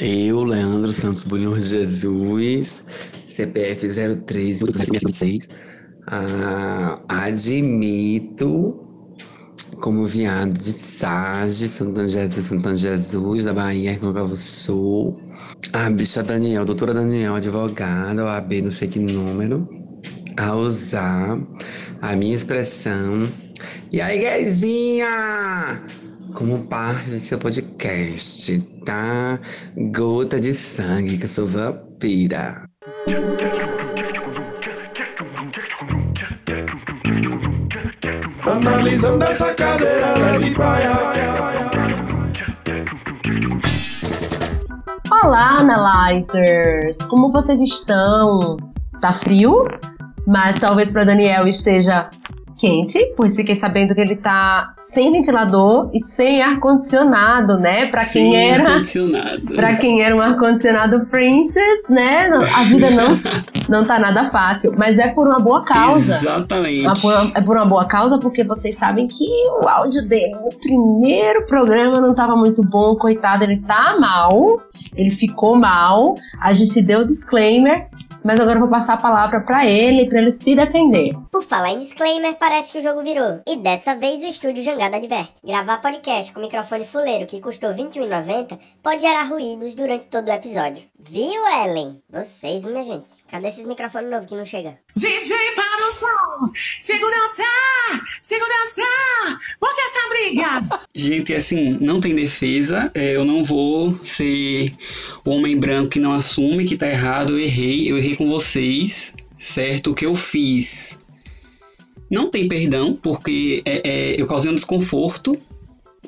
Eu, Leandro Santos Bulhões Jesus, CPF 013 ah, admito como viado de Sage, Santo Jesus, Santo Jesus, da Bahia, Rio Grande Sul. A bicha Daniel, doutora Daniel, advogada, OAB, não sei que número, a usar a minha expressão. E aí, Guezinha? Como parte do seu podcast, tá? Gota de sangue, que eu sou vampira. Analisando essa cadeira leve praia. Olá, analyzers! Como vocês estão? Tá frio? Mas talvez para Daniel esteja quente, pois fiquei sabendo que ele tá sem ventilador e sem ar condicionado, né? Para quem era ar-condicionado. Para quem era um ar-condicionado princess, né? A vida não, não tá nada fácil, mas é por uma boa causa. Exatamente. É por, uma, é por uma boa causa, porque vocês sabem que o áudio dele no primeiro programa não tava muito bom, coitado, ele tá mal, ele ficou mal, a gente deu disclaimer, mas agora eu vou passar a palavra pra ele, pra ele se defender. Por falar em disclaimer, parece que o jogo virou. E dessa vez o estúdio Jangada adverte. Gravar podcast com microfone fuleiro que custou R$ 21,90 pode gerar ruídos durante todo o episódio. Viu, Ellen? Vocês, minha gente. Cadê esses microfones novos que não chegam? DJ para o som! Segurança! Segurança! Por que essa briga? Gente, assim, não tem defesa. É, eu não vou ser o homem branco que não assume que tá errado. Eu errei, eu errei com vocês, certo? O que eu fiz não tem perdão, porque é, é, eu causei um desconforto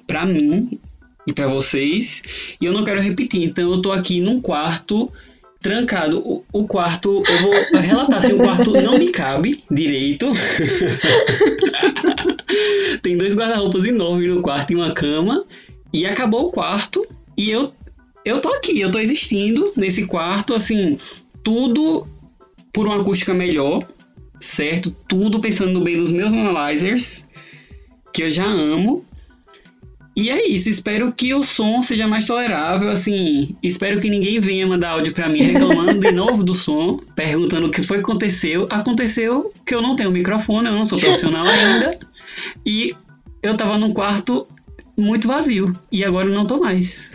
pra mim e pra vocês. E eu não quero repetir. Então eu tô aqui num quarto trancado. O, o quarto, eu vou relatar se o quarto não me cabe direito. Tem dois guarda-roupas enormes no quarto e uma cama. E acabou o quarto. E eu, eu tô aqui, eu tô existindo nesse quarto, assim, tudo por uma acústica melhor, certo? Tudo pensando no bem dos meus analyzers, que eu já amo. E é isso, espero que o som seja mais tolerável, assim, espero que ninguém venha mandar áudio pra mim reclamando de novo do som, perguntando o que foi que aconteceu. Aconteceu que eu não tenho microfone, eu não sou profissional ainda, e eu tava num quarto muito vazio, e agora eu não tô mais.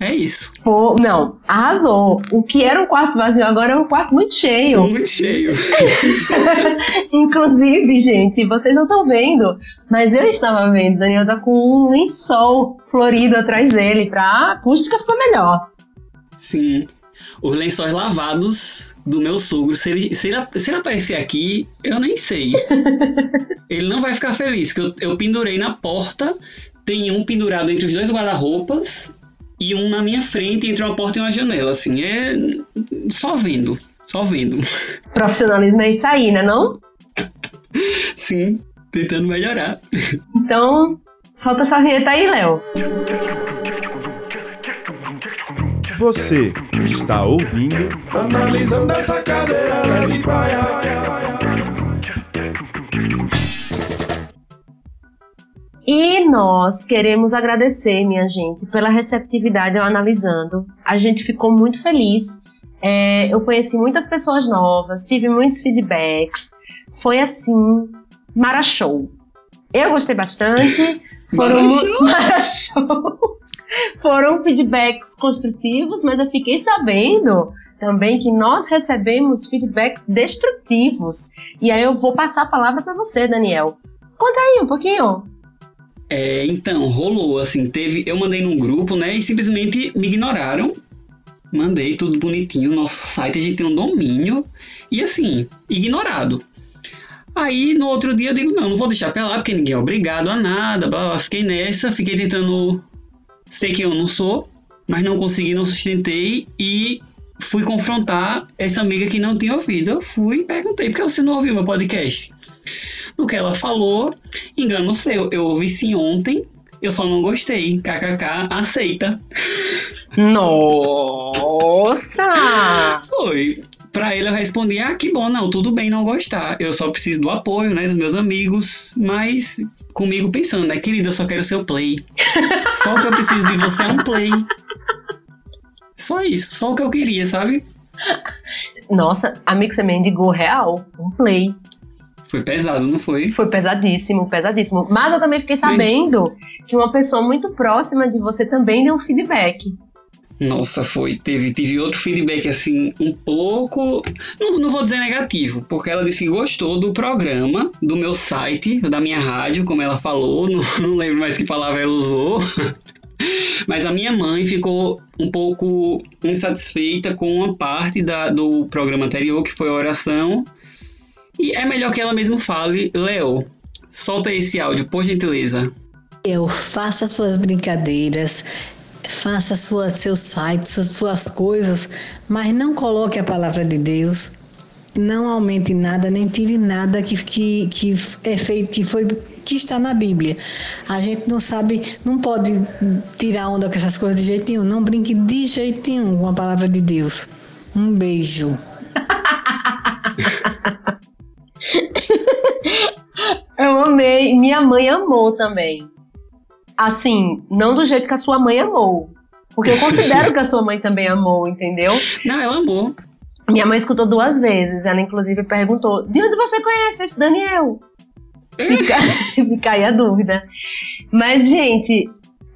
É isso, Pô, não, arrasou. O que era um quarto vazio agora é um quarto muito cheio. muito cheio. Inclusive, gente, vocês não estão vendo, mas eu estava vendo. Daniel tá com um lençol florido atrás dele pra a acústica ficar melhor. Sim. Os lençóis lavados do meu sogro, se ele, se ele, se ele aparecer aqui, eu nem sei. ele não vai ficar feliz, que eu, eu pendurei na porta, tem um pendurado entre os dois guarda-roupas e um na minha frente entre uma porta e uma janela, assim, é só vendo, só vendo. Profissionalismo é isso aí, né não? Sim, tentando melhorar. Então, solta essa vinheta aí, Léo. Você está ouvindo Analisando essa cadeira leve praia. E nós queremos agradecer, minha gente, pela receptividade ao analisando. A gente ficou muito feliz. É, eu conheci muitas pessoas novas, tive muitos feedbacks. Foi assim, mara show. Eu gostei bastante. Foram? Mara show. Foram feedbacks construtivos, mas eu fiquei sabendo também que nós recebemos feedbacks destrutivos. E aí eu vou passar a palavra para você, Daniel. Conta aí um pouquinho. É, então, rolou, assim, teve. Eu mandei num grupo, né? E simplesmente me ignoraram. Mandei tudo bonitinho. Nosso site a gente tem um domínio. E assim, ignorado. Aí no outro dia eu digo, não, não vou deixar pra lá, porque ninguém é obrigado a nada. Blá, blá. Fiquei nessa, fiquei tentando ser quem eu não sou, mas não consegui, não sustentei. E fui confrontar essa amiga que não tinha ouvido. Eu fui e perguntei, por que você não ouviu meu podcast? No que ela falou, engano seu, eu ouvi sim ontem, eu só não gostei. KKK, aceita. Nossa! Foi. Pra ele eu respondi, ah, que bom, não, tudo bem não gostar. Eu só preciso do apoio, né, dos meus amigos. Mas comigo pensando, né, querida, eu só quero seu play. Só o que eu preciso de você é um play. Só isso, só o que eu queria, sabe? Nossa, amigo, você mendigou real, um play. Foi pesado, não foi? Foi pesadíssimo, pesadíssimo. Mas eu também fiquei sabendo que uma pessoa muito próxima de você também deu um feedback. Nossa, foi. Teve, tive outro feedback, assim, um pouco. Não, não vou dizer negativo, porque ela disse que gostou do programa, do meu site, da minha rádio, como ela falou. Não, não lembro mais que palavra ela usou. Mas a minha mãe ficou um pouco insatisfeita com uma parte da, do programa anterior, que foi a oração. E é melhor que ela mesmo fale. Léo, solta esse áudio, por gentileza. Eu faço as suas brincadeiras, faça sua, seu site, suas, suas coisas, mas não coloque a palavra de Deus, não aumente nada, nem tire nada que, que, que é feito, que foi que está na Bíblia. A gente não sabe, não pode tirar onda com essas coisas de jeito nenhum. Não brinque de jeito nenhum com a palavra de Deus. Um beijo. Eu amei. Minha mãe amou também. Assim, não do jeito que a sua mãe amou. Porque eu considero que a sua mãe também amou, entendeu? Não, ela amou. Minha mãe escutou duas vezes. Ela, inclusive, perguntou: De onde você conhece esse Daniel? Fica, fica aí a dúvida. Mas, gente,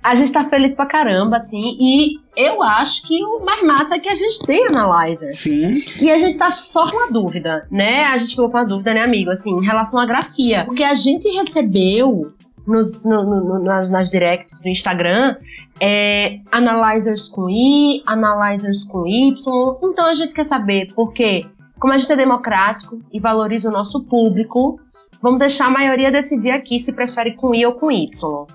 a gente tá feliz pra caramba, assim, e eu acho que o mais massa é que a gente tem analyzers. Sim. E a gente tá só com uma dúvida, né? A gente ficou com uma dúvida, né, amigo? Assim, em relação à grafia. Porque a gente recebeu nos, no, no, nas, nas directs do Instagram é, analyzers com I, analyzers com Y. Então a gente quer saber, porque, como a gente é democrático e valoriza o nosso público, vamos deixar a maioria decidir aqui se prefere com I ou com Y.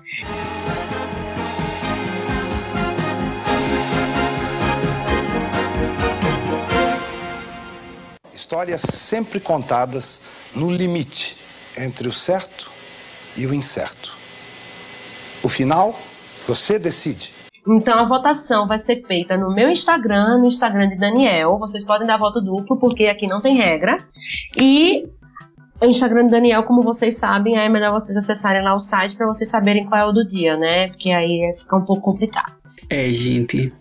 Histórias sempre contadas no limite entre o certo e o incerto. O final, você decide. Então a votação vai ser feita no meu Instagram, no Instagram de Daniel. Vocês podem dar voto duplo, porque aqui não tem regra. E o Instagram de Daniel, como vocês sabem, é melhor vocês acessarem lá o site para vocês saberem qual é o do dia, né? Porque aí fica um pouco complicado. É, gente.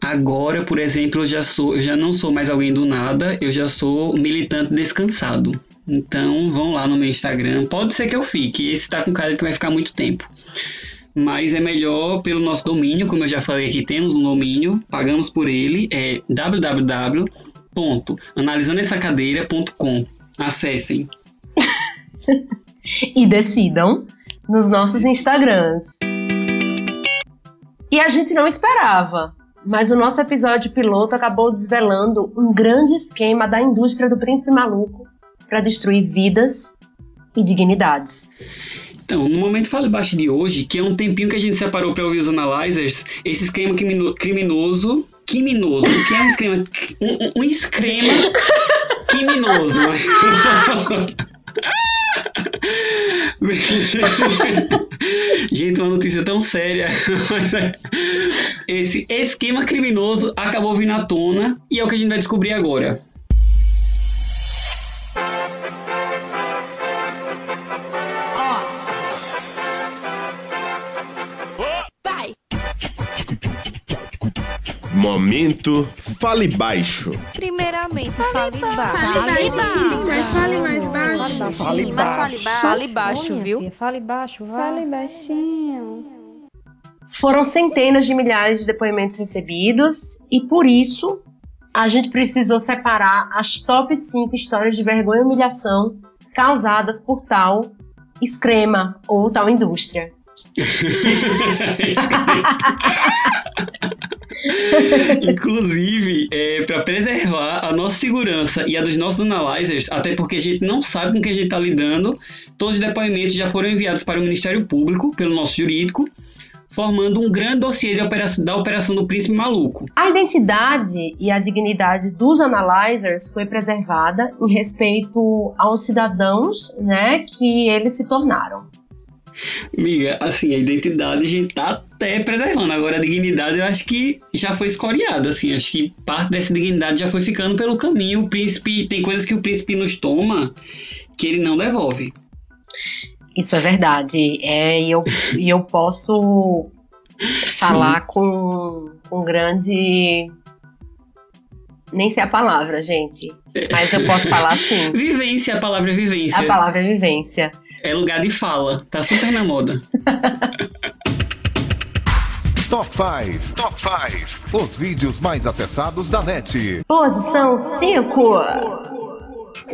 Agora, por exemplo, eu já sou, eu já não sou mais alguém do nada, eu já sou militante descansado. Então, vão lá no meu Instagram. Pode ser que eu fique, esse tá com cara que vai ficar muito tempo. Mas é melhor pelo nosso domínio, como eu já falei aqui, temos um domínio, pagamos por ele, é www.analisandoessacadeira.com. Acessem. e decidam nos nossos Instagrams. E a gente não esperava, mas o nosso episódio piloto acabou desvelando um grande esquema da indústria do príncipe maluco para destruir vidas e dignidades. Então, no momento Fale Baixo de hoje, que é um tempinho que a gente separou para ouvir os analyzers, esse esquema criminoso. Criminoso, o que é um esquema? Um, um esquema criminoso. Gente, uma notícia tão séria. Esse esquema criminoso acabou vindo à tona e é o que a gente vai descobrir agora. Momento Fale Baixo. Primeiramente, fale baixo. Fale baixo. Mas fale mais baixo. Fale baixo. Fale baixo, viu? Fale baixo, vai. Fale baixinho. Foram centenas de milhares de depoimentos recebidos e por isso a gente precisou separar as top 5 histórias de vergonha e humilhação causadas por tal escrema ou tal indústria. Inclusive, é, para preservar a nossa segurança e a dos nossos analyzers, até porque a gente não sabe com que a gente está lidando, todos os depoimentos já foram enviados para o Ministério Público, pelo nosso jurídico, formando um grande dossiê operação, da Operação do Príncipe Maluco. A identidade e a dignidade dos analyzers foi preservada em respeito aos cidadãos né, que eles se tornaram. Amiga, assim, a identidade a gente tá até preservando. Agora a dignidade eu acho que já foi escoriada, assim. Acho que parte dessa dignidade já foi ficando pelo caminho. O príncipe, tem coisas que o príncipe nos toma que ele não devolve. Isso é verdade. É, e eu, e eu posso falar com, com grande. Nem sei a palavra, gente. Mas eu posso falar assim. Vivência, a palavra é vivência. A palavra é vivência. É lugar de fala. Tá super na moda. Top 5. Top 5. Os vídeos mais acessados da net. Posição 5.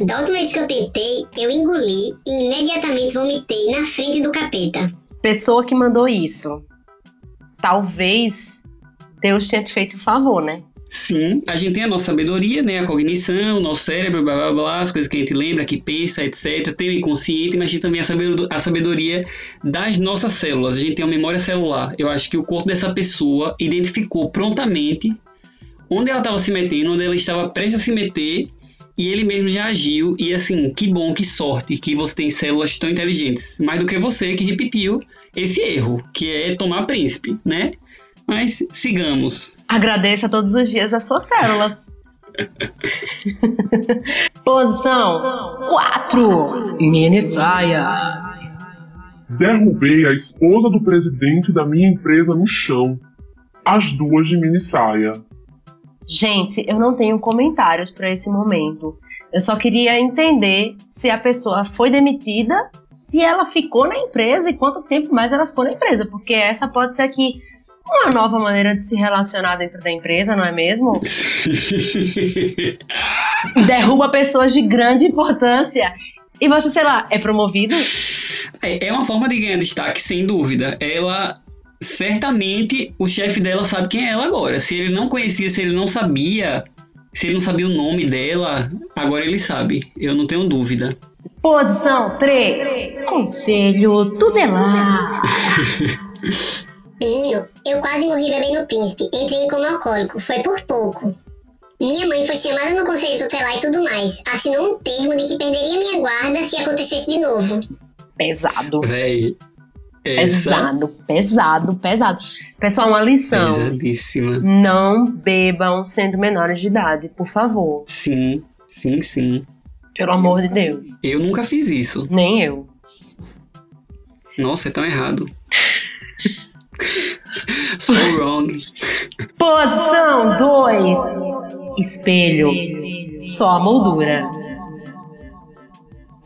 Da última vez que eu tentei, eu engoli e imediatamente vomitei na frente do capeta. Pessoa que mandou isso. Talvez Deus tenha te feito um favor, né? Sim, a gente tem a nossa sabedoria, né? A cognição, o nosso cérebro, blá blá blá, as coisas que a gente lembra, que pensa, etc. Tem o inconsciente, mas a gente também a sabedoria das nossas células. A gente tem uma memória celular. Eu acho que o corpo dessa pessoa identificou prontamente onde ela estava se metendo, onde ela estava prestes a se meter, e ele mesmo já agiu. E assim, que bom, que sorte que você tem células tão inteligentes. Mais do que você que repetiu esse erro, que é tomar príncipe, né? Mas sigamos. Agradeça todos os dias as suas células. Posição 4. Mini saia. Derrubei a esposa do presidente da minha empresa no chão. As duas de mini saia. Gente, eu não tenho comentários para esse momento. Eu só queria entender se a pessoa foi demitida, se ela ficou na empresa e quanto tempo mais ela ficou na empresa, porque essa pode ser que uma nova maneira de se relacionar dentro da empresa, não é mesmo? Derruba pessoas de grande importância e você, sei lá, é promovido? É, é uma forma de ganhar destaque, sem dúvida. Ela certamente o chefe dela sabe quem é ela agora. Se ele não conhecia, se ele não sabia, se ele não sabia o nome dela, agora ele sabe. Eu não tenho dúvida. Posição 3. Conselho tutelar. Menino, eu quase morri bebendo príncipe. Entrei como alcoólico. Foi por pouco. Minha mãe foi chamada no conselho tutelar e tudo mais. Assinou um termo de que perderia minha guarda se acontecesse de novo. Pesado. Véi. Essa... Pesado, pesado, pesado. Pessoal, uma lição. Pesadíssima. Não bebam sendo menores de idade, por favor. Sim, sim, sim. Pelo amor de Deus. Eu nunca fiz isso. Nem eu. Nossa, é tão errado. so wrong. Posição 2. Espelho. Só a moldura.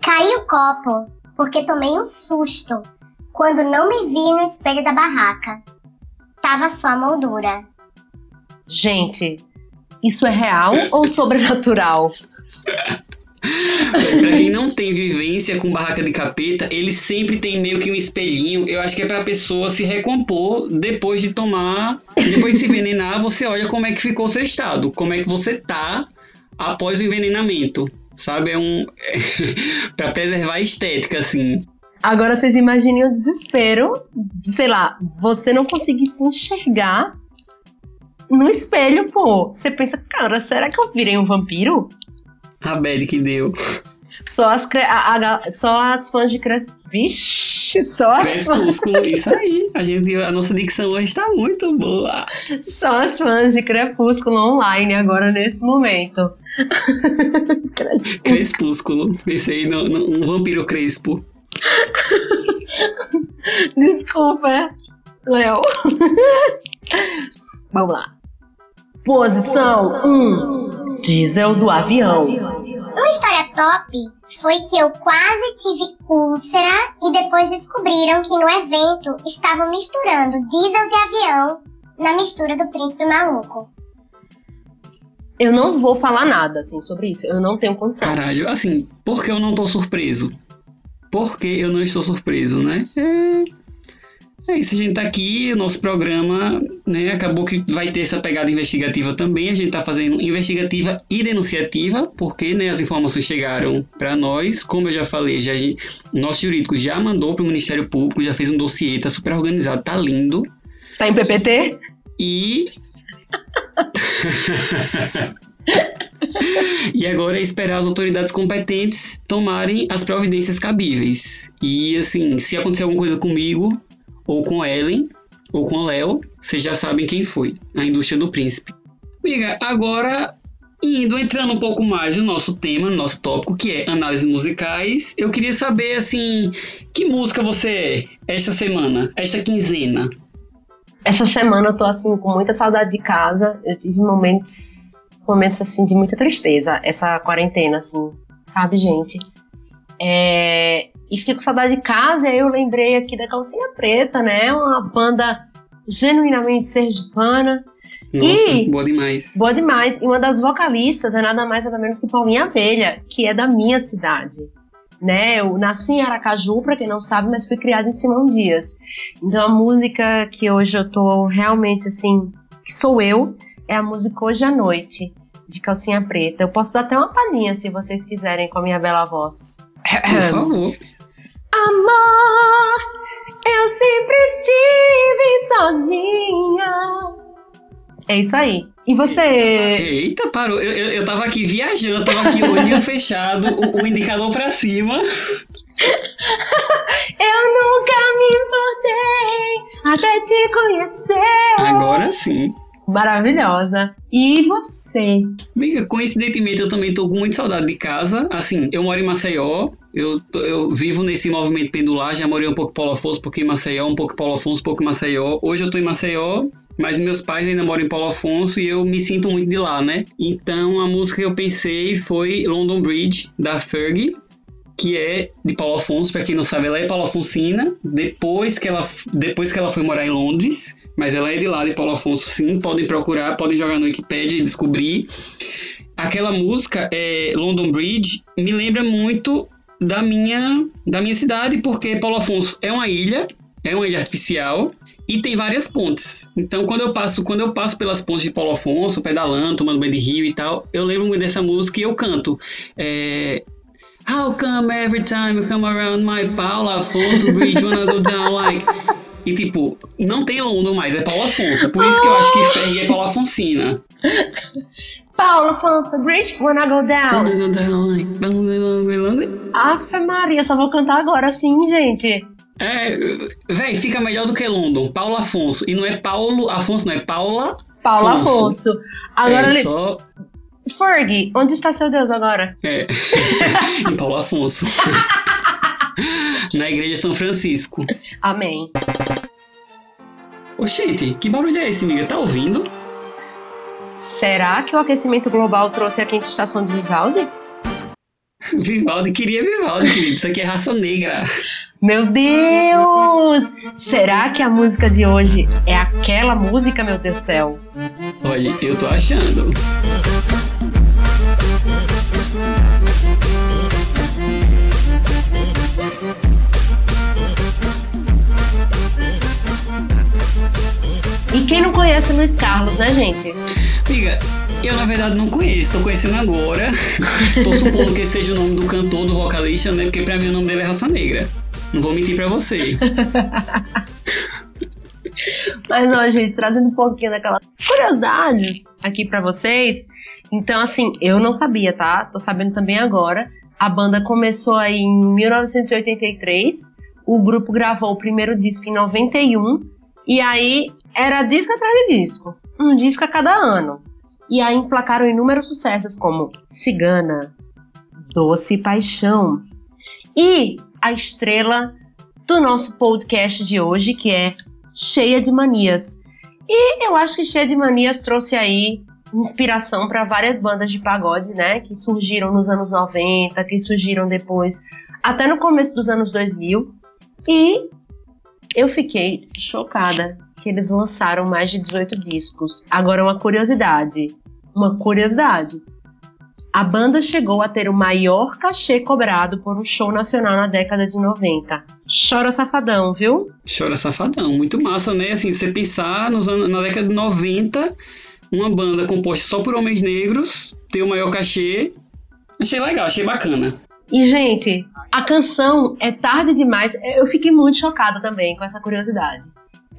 Caiu o copo porque tomei um susto quando não me vi no espelho da barraca. Tava só a moldura. Gente, isso é real ou sobrenatural? pra quem não tem vivência com barraca de capeta, ele sempre tem meio que um espelhinho. Eu acho que é pra pessoa se recompor depois de tomar. Depois de se envenenar, você olha como é que ficou o seu estado. Como é que você tá após o envenenamento. Sabe? É um. pra preservar a estética, assim. Agora vocês imaginem o desespero, de, sei lá, você não conseguir se enxergar no espelho, pô. Você pensa, cara, será que eu virei um vampiro? A bad que deu. Só as, a, a, só as fãs de Cres... Vixe, só as Crepúsculo, isso aí. A, gente, a nossa dicção hoje tá muito boa. Só as fãs de Crepúsculo online agora nesse momento. Crespúsculo. Crespúsculo. Pensei no, no, um vampiro crespo. Desculpa, Léo. Vamos lá. Posição 1. Um, diesel do avião. Uma história top foi que eu quase tive úlcera e depois descobriram que no evento estavam misturando diesel de avião na mistura do príncipe maluco. Eu não vou falar nada assim sobre isso, eu não tenho condição. Caralho, assim, por que eu não tô surpreso? Por que eu não estou surpreso, né? É, é isso, a gente tá aqui, o nosso programa, né? Acabou que vai ter essa pegada investigativa também. A gente tá fazendo investigativa e denunciativa, porque né, as informações chegaram para nós. Como eu já falei, já, nosso jurídico já mandou para o Ministério Público, já fez um dossiê, tá super organizado, tá lindo. Tá em PPT? E. e agora é esperar as autoridades competentes tomarem as providências cabíveis. E assim, se acontecer alguma coisa comigo, ou com Ellen, ou com Léo, vocês já sabem quem foi, a indústria do príncipe. Amiga, agora indo entrando um pouco mais no nosso tema, no nosso tópico, que é análises musicais, eu queria saber assim, que música você é esta semana, esta quinzena? Essa semana eu tô assim com muita saudade de casa. Eu tive momentos momentos assim de muita tristeza essa quarentena assim, sabe, gente? É... E fiquei com saudade de casa e aí eu lembrei aqui da Calcinha Preta, né? Uma banda genuinamente sergipana. Nossa, e, boa demais. Boa demais. E uma das vocalistas é nada mais nada menos que Paulinha Abelha, que é da minha cidade. Né? Eu nasci em Aracaju, para quem não sabe, mas fui criada em Simão Dias. Então a música que hoje eu tô realmente assim, que sou eu, é a música Hoje à Noite, de Calcinha Preta. Eu posso dar até uma palhinha se vocês quiserem com a minha bela voz. Por favor. Amor, eu sempre estive sozinha. É isso aí. E você? Eita, parou. Eu, eu, eu tava aqui viajando, eu tava aqui olhinho fechado, o, o indicador pra cima. Eu nunca me importei até te conhecer. Agora sim. Maravilhosa. E você? Amiga, coincidentemente eu também tô com muita saudade de casa. Assim, eu moro em Maceió. Eu, eu vivo nesse movimento pendular. Já morei um pouco em Paulo Afonso, um pouco em Maceió, um pouco em Paulo Afonso, um pouco em Maceió. Hoje eu tô em Maceió, mas meus pais ainda moram em Paulo Afonso e eu me sinto muito de lá, né? Então a música que eu pensei foi London Bridge, da Fergie, que é de Paulo Afonso, para quem não sabe, ela é Paulo Afonsina, depois que ela depois que ela foi morar em Londres, mas ela é de lá de Paulo Afonso, sim, podem procurar, podem jogar no Wikipedia e descobrir. Aquela música é London Bridge me lembra muito da minha da minha cidade, porque Paulo Afonso é uma ilha, é uma ilha artificial e tem várias pontes. Então, quando eu passo, quando eu passo pelas pontes de Paulo Afonso, pedalando, tomando banho de rio e tal, eu lembro muito dessa música e eu canto. É, How come every time you come around my Paulo Afonso Bridge wanna go down like e tipo, não tem London mais, é Paulo Afonso. Por isso que eu acho que Ferry é Paulo Afonsina. Paulo Afonso Bridge, wanna go down. Wanna go down. Afe Maria, só vou cantar agora sim, gente. É, véi, fica melhor do que London. Paulo Afonso. E não é Paulo Afonso, não é Paula. Paulo Afonso. Afonso. Agora é só. Fergie, onde está seu Deus agora? É. em Paulo Afonso. Na igreja de São Francisco. Amém. Oxente, que barulho é esse, amiga? Tá ouvindo? Será que o aquecimento global trouxe a quinta estação de Vivaldi? Vivaldi, queria Vivaldi, querido. Isso aqui é raça negra. Meu Deus! Será que a música de hoje é aquela música, meu Deus do céu? Olha, eu tô achando. Quem não conhece Luiz Carlos, né, gente? Amiga, eu na verdade não conheço, tô conhecendo agora. tô supondo que seja o nome do cantor, do vocalista, né? Porque pra mim o nome dele é Raça Negra. Não vou mentir pra você. Mas, ó, gente, trazendo um pouquinho daquelas curiosidades aqui para vocês. Então, assim, eu não sabia, tá? Tô sabendo também agora. A banda começou aí em 1983. O grupo gravou o primeiro disco em 91. E aí era disco atrás de disco. Um disco a cada ano. E aí emplacaram inúmeros sucessos como Cigana, Doce Paixão. E a estrela do nosso podcast de hoje, que é Cheia de Manias. E eu acho que Cheia de Manias trouxe aí inspiração para várias bandas de pagode, né, que surgiram nos anos 90, que surgiram depois, até no começo dos anos 2000. E eu fiquei chocada que eles lançaram mais de 18 discos. Agora uma curiosidade, uma curiosidade. A banda chegou a ter o maior cachê cobrado por um show nacional na década de 90. Chora safadão, viu? Chora safadão, muito massa, né? Assim, você pensar nos anos, na década de 90, uma banda composta só por homens negros ter o maior cachê. Achei legal, achei bacana. E, gente, a canção é tarde demais. Eu fiquei muito chocada também com essa curiosidade.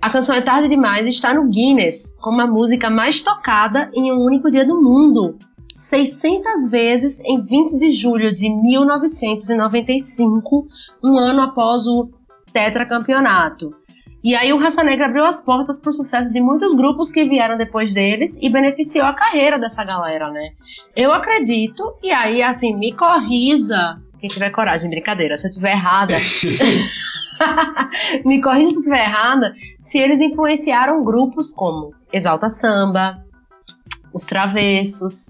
A canção é tarde demais e está no Guinness como a música mais tocada em um único dia do mundo. 600 vezes em 20 de julho de 1995, um ano após o tetracampeonato. E aí o Raça Negra abriu as portas para o sucesso de muitos grupos que vieram depois deles e beneficiou a carreira dessa galera, né? Eu acredito, e aí assim, me corrija quem tiver coragem, brincadeira, se eu tiver errada. me corrija se estiver errada, se eles influenciaram grupos como Exalta Samba, Os Travessos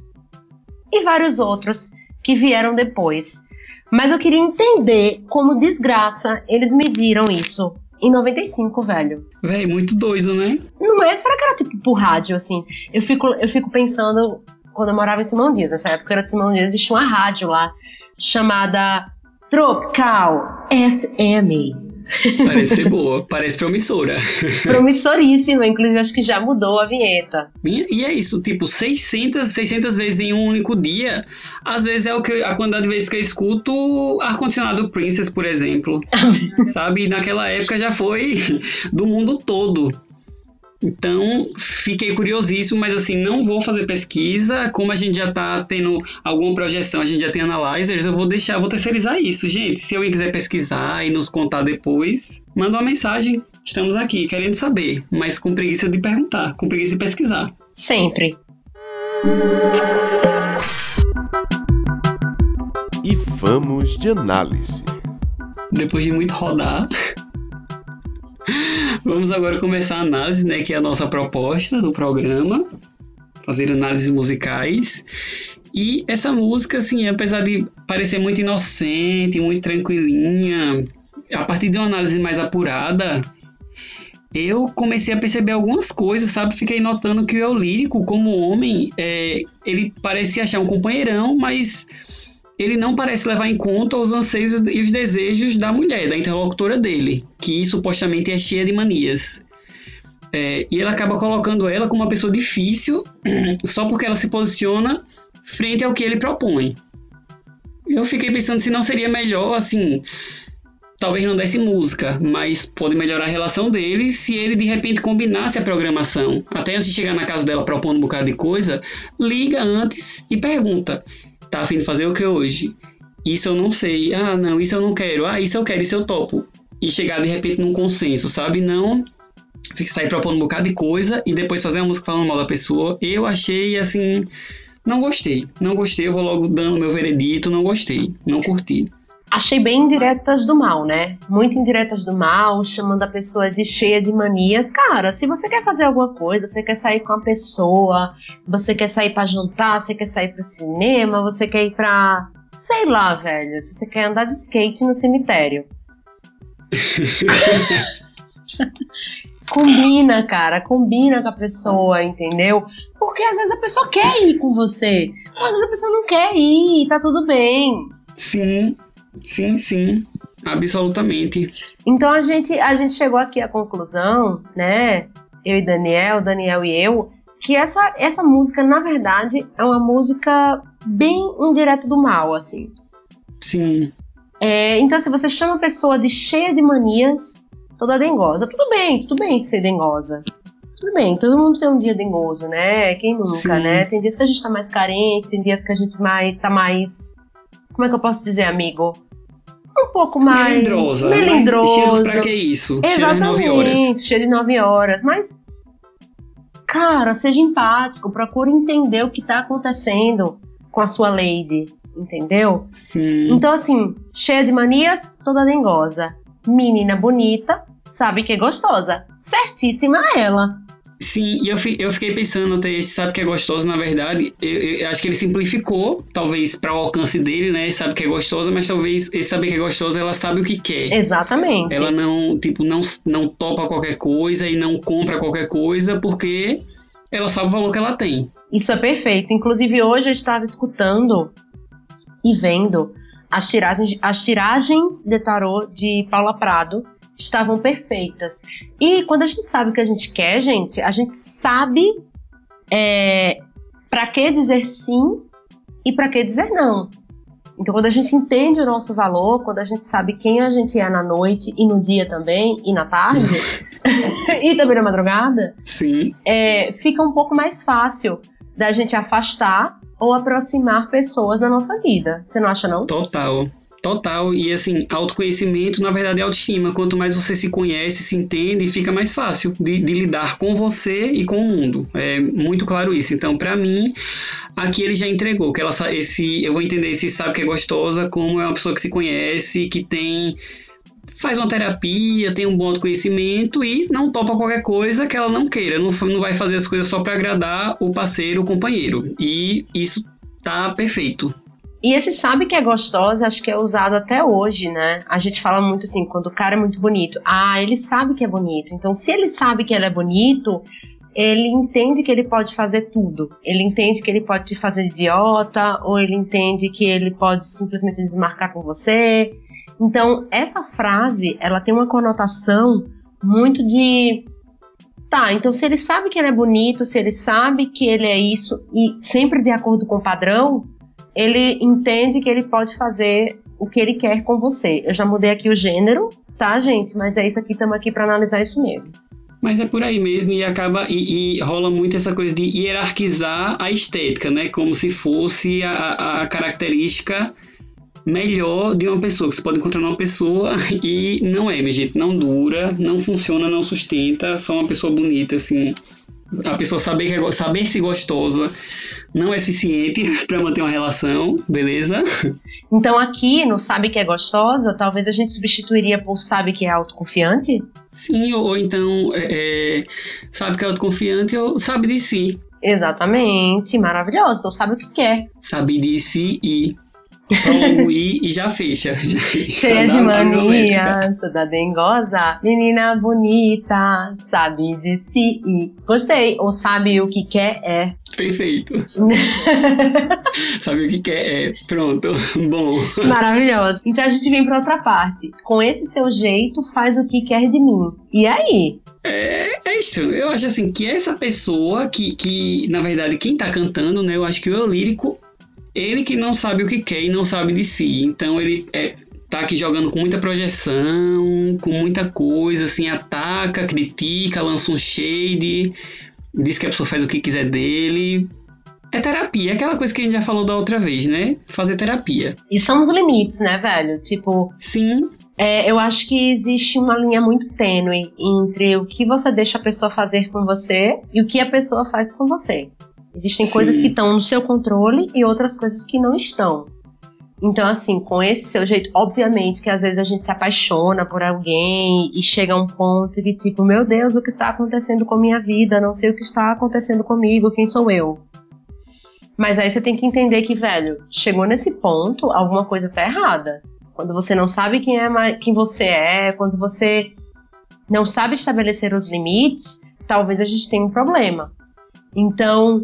e vários outros que vieram depois. Mas eu queria entender como desgraça eles mediram isso em 95, velho. Velho, muito doido, né? Não é? Será que era tipo por rádio, assim? Eu fico, eu fico pensando, quando eu morava em Simão Dias, nessa época era de Simão Dias, existia uma rádio lá chamada Tropical FM. Parece boa, parece promissora. Promissoríssima, inclusive acho que já mudou a vinheta. E é isso, tipo, 600, 600 vezes em um único dia. Às vezes é o que, a quantidade de vezes que eu escuto ar-condicionado Princess, por exemplo. Sabe? Naquela época já foi do mundo todo. Então, fiquei curiosíssimo, mas assim, não vou fazer pesquisa. Como a gente já tá tendo alguma projeção, a gente já tem analyzers, eu vou deixar, vou terceirizar isso, gente. Se alguém quiser pesquisar e nos contar depois, manda uma mensagem. Estamos aqui querendo saber, mas com preguiça de perguntar, com preguiça de pesquisar. Sempre. E vamos de análise. Depois de muito rodar, Vamos agora começar a análise, né, que é a nossa proposta do programa, fazer análises musicais. E essa música, assim, apesar de parecer muito inocente, muito tranquilinha, a partir de uma análise mais apurada, eu comecei a perceber algumas coisas, sabe? Fiquei notando que o eu lírico, como homem, é, ele parece achar um companheirão, mas ele não parece levar em conta os anseios e os desejos da mulher, da interlocutora dele, que supostamente é cheia de manias. É, e ele acaba colocando ela como uma pessoa difícil só porque ela se posiciona frente ao que ele propõe. Eu fiquei pensando se não seria melhor, assim, talvez não desse música, mas pode melhorar a relação dele se ele de repente combinasse a programação. Até antes de chegar na casa dela propondo um bocado de coisa, liga antes e pergunta: tá afim de fazer o que hoje? Isso eu não sei. Ah, não, isso eu não quero. Ah, isso eu quero, isso eu topo. E chegar de repente num consenso, sabe? Não sair propondo um bocado de coisa e depois fazer uma música falando mal da pessoa. Eu achei assim. Não gostei. Não gostei, eu vou logo dando meu veredito. Não gostei. Não curti. Achei bem indiretas do mal, né? Muito indiretas do mal, chamando a pessoa de cheia de manias. Cara, se você quer fazer alguma coisa, você quer sair com a pessoa, você quer sair para jantar, você quer sair pro cinema, você quer ir pra. sei lá, velho. Se você quer andar de skate no cemitério. combina, cara, combina com a pessoa, entendeu? Porque às vezes a pessoa quer ir com você, mas às vezes a pessoa não quer ir, tá tudo bem. Sim, Sim, sim, absolutamente. Então a gente, a gente chegou aqui à conclusão, né? Eu e Daniel, Daniel e eu, que essa, essa música, na verdade, é uma música bem indireta do mal, assim. Sim. É, então, se você chama a pessoa de cheia de manias, toda dengosa, tudo bem, tudo bem ser dengosa. Tudo bem, todo mundo tem um dia dengoso, né? Quem nunca, Sim. né? Tem dias que a gente tá mais carente, tem dias que a gente mais, tá mais. Como é que eu posso dizer, amigo? Um pouco mais. Melindrosa. Melindroso. cheiros pra que isso? Exatamente, nove horas. cheiro de nove horas. Mas, cara, seja empático, procure entender o que tá acontecendo com a sua lady, entendeu? Sim. Então, assim, cheia de manias, toda dengosa. Menina bonita, sabe que é gostosa. Certíssima ela. Sim, e eu, eu fiquei pensando até esse sabe que é gostoso, na verdade, eu, eu acho que ele simplificou, talvez para o alcance dele, né? Sabe que é gostosa, mas talvez esse saber que é gostosa, ela sabe o que quer. Exatamente. Ela não, tipo, não, não topa qualquer coisa e não compra qualquer coisa porque ela sabe o valor que ela tem. Isso é perfeito. Inclusive, hoje eu estava escutando e vendo as tiragens, as tiragens de tarô de Paula Prado estavam perfeitas. E quando a gente sabe o que a gente quer, gente, a gente sabe é, para que dizer sim e para que dizer não. Então, quando a gente entende o nosso valor, quando a gente sabe quem a gente é na noite e no dia também, e na tarde, e também na madrugada, Sim. É, fica um pouco mais fácil da gente afastar ou aproximar pessoas da nossa vida. Você não acha, não? Total. Total, e assim, autoconhecimento na verdade é autoestima. Quanto mais você se conhece, se entende, fica mais fácil de, de lidar com você e com o mundo. É muito claro isso. Então, para mim, aqui ele já entregou que ela esse eu vou entender se sabe que é gostosa como é uma pessoa que se conhece, que tem faz uma terapia, tem um bom conhecimento e não topa qualquer coisa que ela não queira. Não, não vai fazer as coisas só para agradar o parceiro, o companheiro. E isso tá perfeito. E esse sabe que é gostosa, acho que é usado até hoje, né? A gente fala muito assim, quando o cara é muito bonito. Ah, ele sabe que é bonito. Então, se ele sabe que ele é bonito, ele entende que ele pode fazer tudo. Ele entende que ele pode te fazer idiota, ou ele entende que ele pode simplesmente desmarcar com você. Então, essa frase, ela tem uma conotação muito de Tá, então se ele sabe que ele é bonito, se ele sabe que ele é isso e sempre de acordo com o padrão, ele entende que ele pode fazer o que ele quer com você. Eu já mudei aqui o gênero, tá, gente? Mas é isso aqui, estamos aqui para analisar isso mesmo. Mas é por aí mesmo e acaba e, e, rola muito essa coisa de hierarquizar a estética, né? Como se fosse a, a característica melhor de uma pessoa. Que você pode encontrar uma pessoa e não é, minha gente, não dura, não funciona, não sustenta. Só uma pessoa bonita, assim. A pessoa saber, que é, saber se gostosa não é suficiente para manter uma relação, beleza? Então aqui no sabe que é gostosa, talvez a gente substituiria por sabe que é autoconfiante? Sim, ou, ou então é, é sabe que é autoconfiante ou sabe de si. Exatamente, maravilhoso. Então sabe o que quer. Sabe de si e Toma i e já fecha. Cheia de manias, toda dengosa, menina bonita, sabe de si e gostei. Ou sabe o que quer é. Perfeito. sabe o que quer é. Pronto. Bom. Maravilhoso. Então a gente vem para outra parte. Com esse seu jeito, faz o que quer de mim. E aí? É, é isso. Eu acho assim que essa pessoa que, que, na verdade, quem tá cantando, né? Eu acho que o eu lírico ele que não sabe o que quer e não sabe de si. Então ele é, tá aqui jogando com muita projeção, com muita coisa, assim, ataca, critica, lança um shade, diz que a pessoa faz o que quiser dele. É terapia, é aquela coisa que a gente já falou da outra vez, né? Fazer terapia. E são os limites, né, velho? Tipo. Sim. É, eu acho que existe uma linha muito tênue entre o que você deixa a pessoa fazer com você e o que a pessoa faz com você. Existem Sim. coisas que estão no seu controle e outras coisas que não estão. Então, assim, com esse seu jeito, obviamente que às vezes a gente se apaixona por alguém e chega a um ponto de tipo, meu Deus, o que está acontecendo com a minha vida? Não sei o que está acontecendo comigo, quem sou eu? Mas aí você tem que entender que, velho, chegou nesse ponto, alguma coisa tá errada. Quando você não sabe quem é quem você é, quando você não sabe estabelecer os limites, talvez a gente tenha um problema. Então,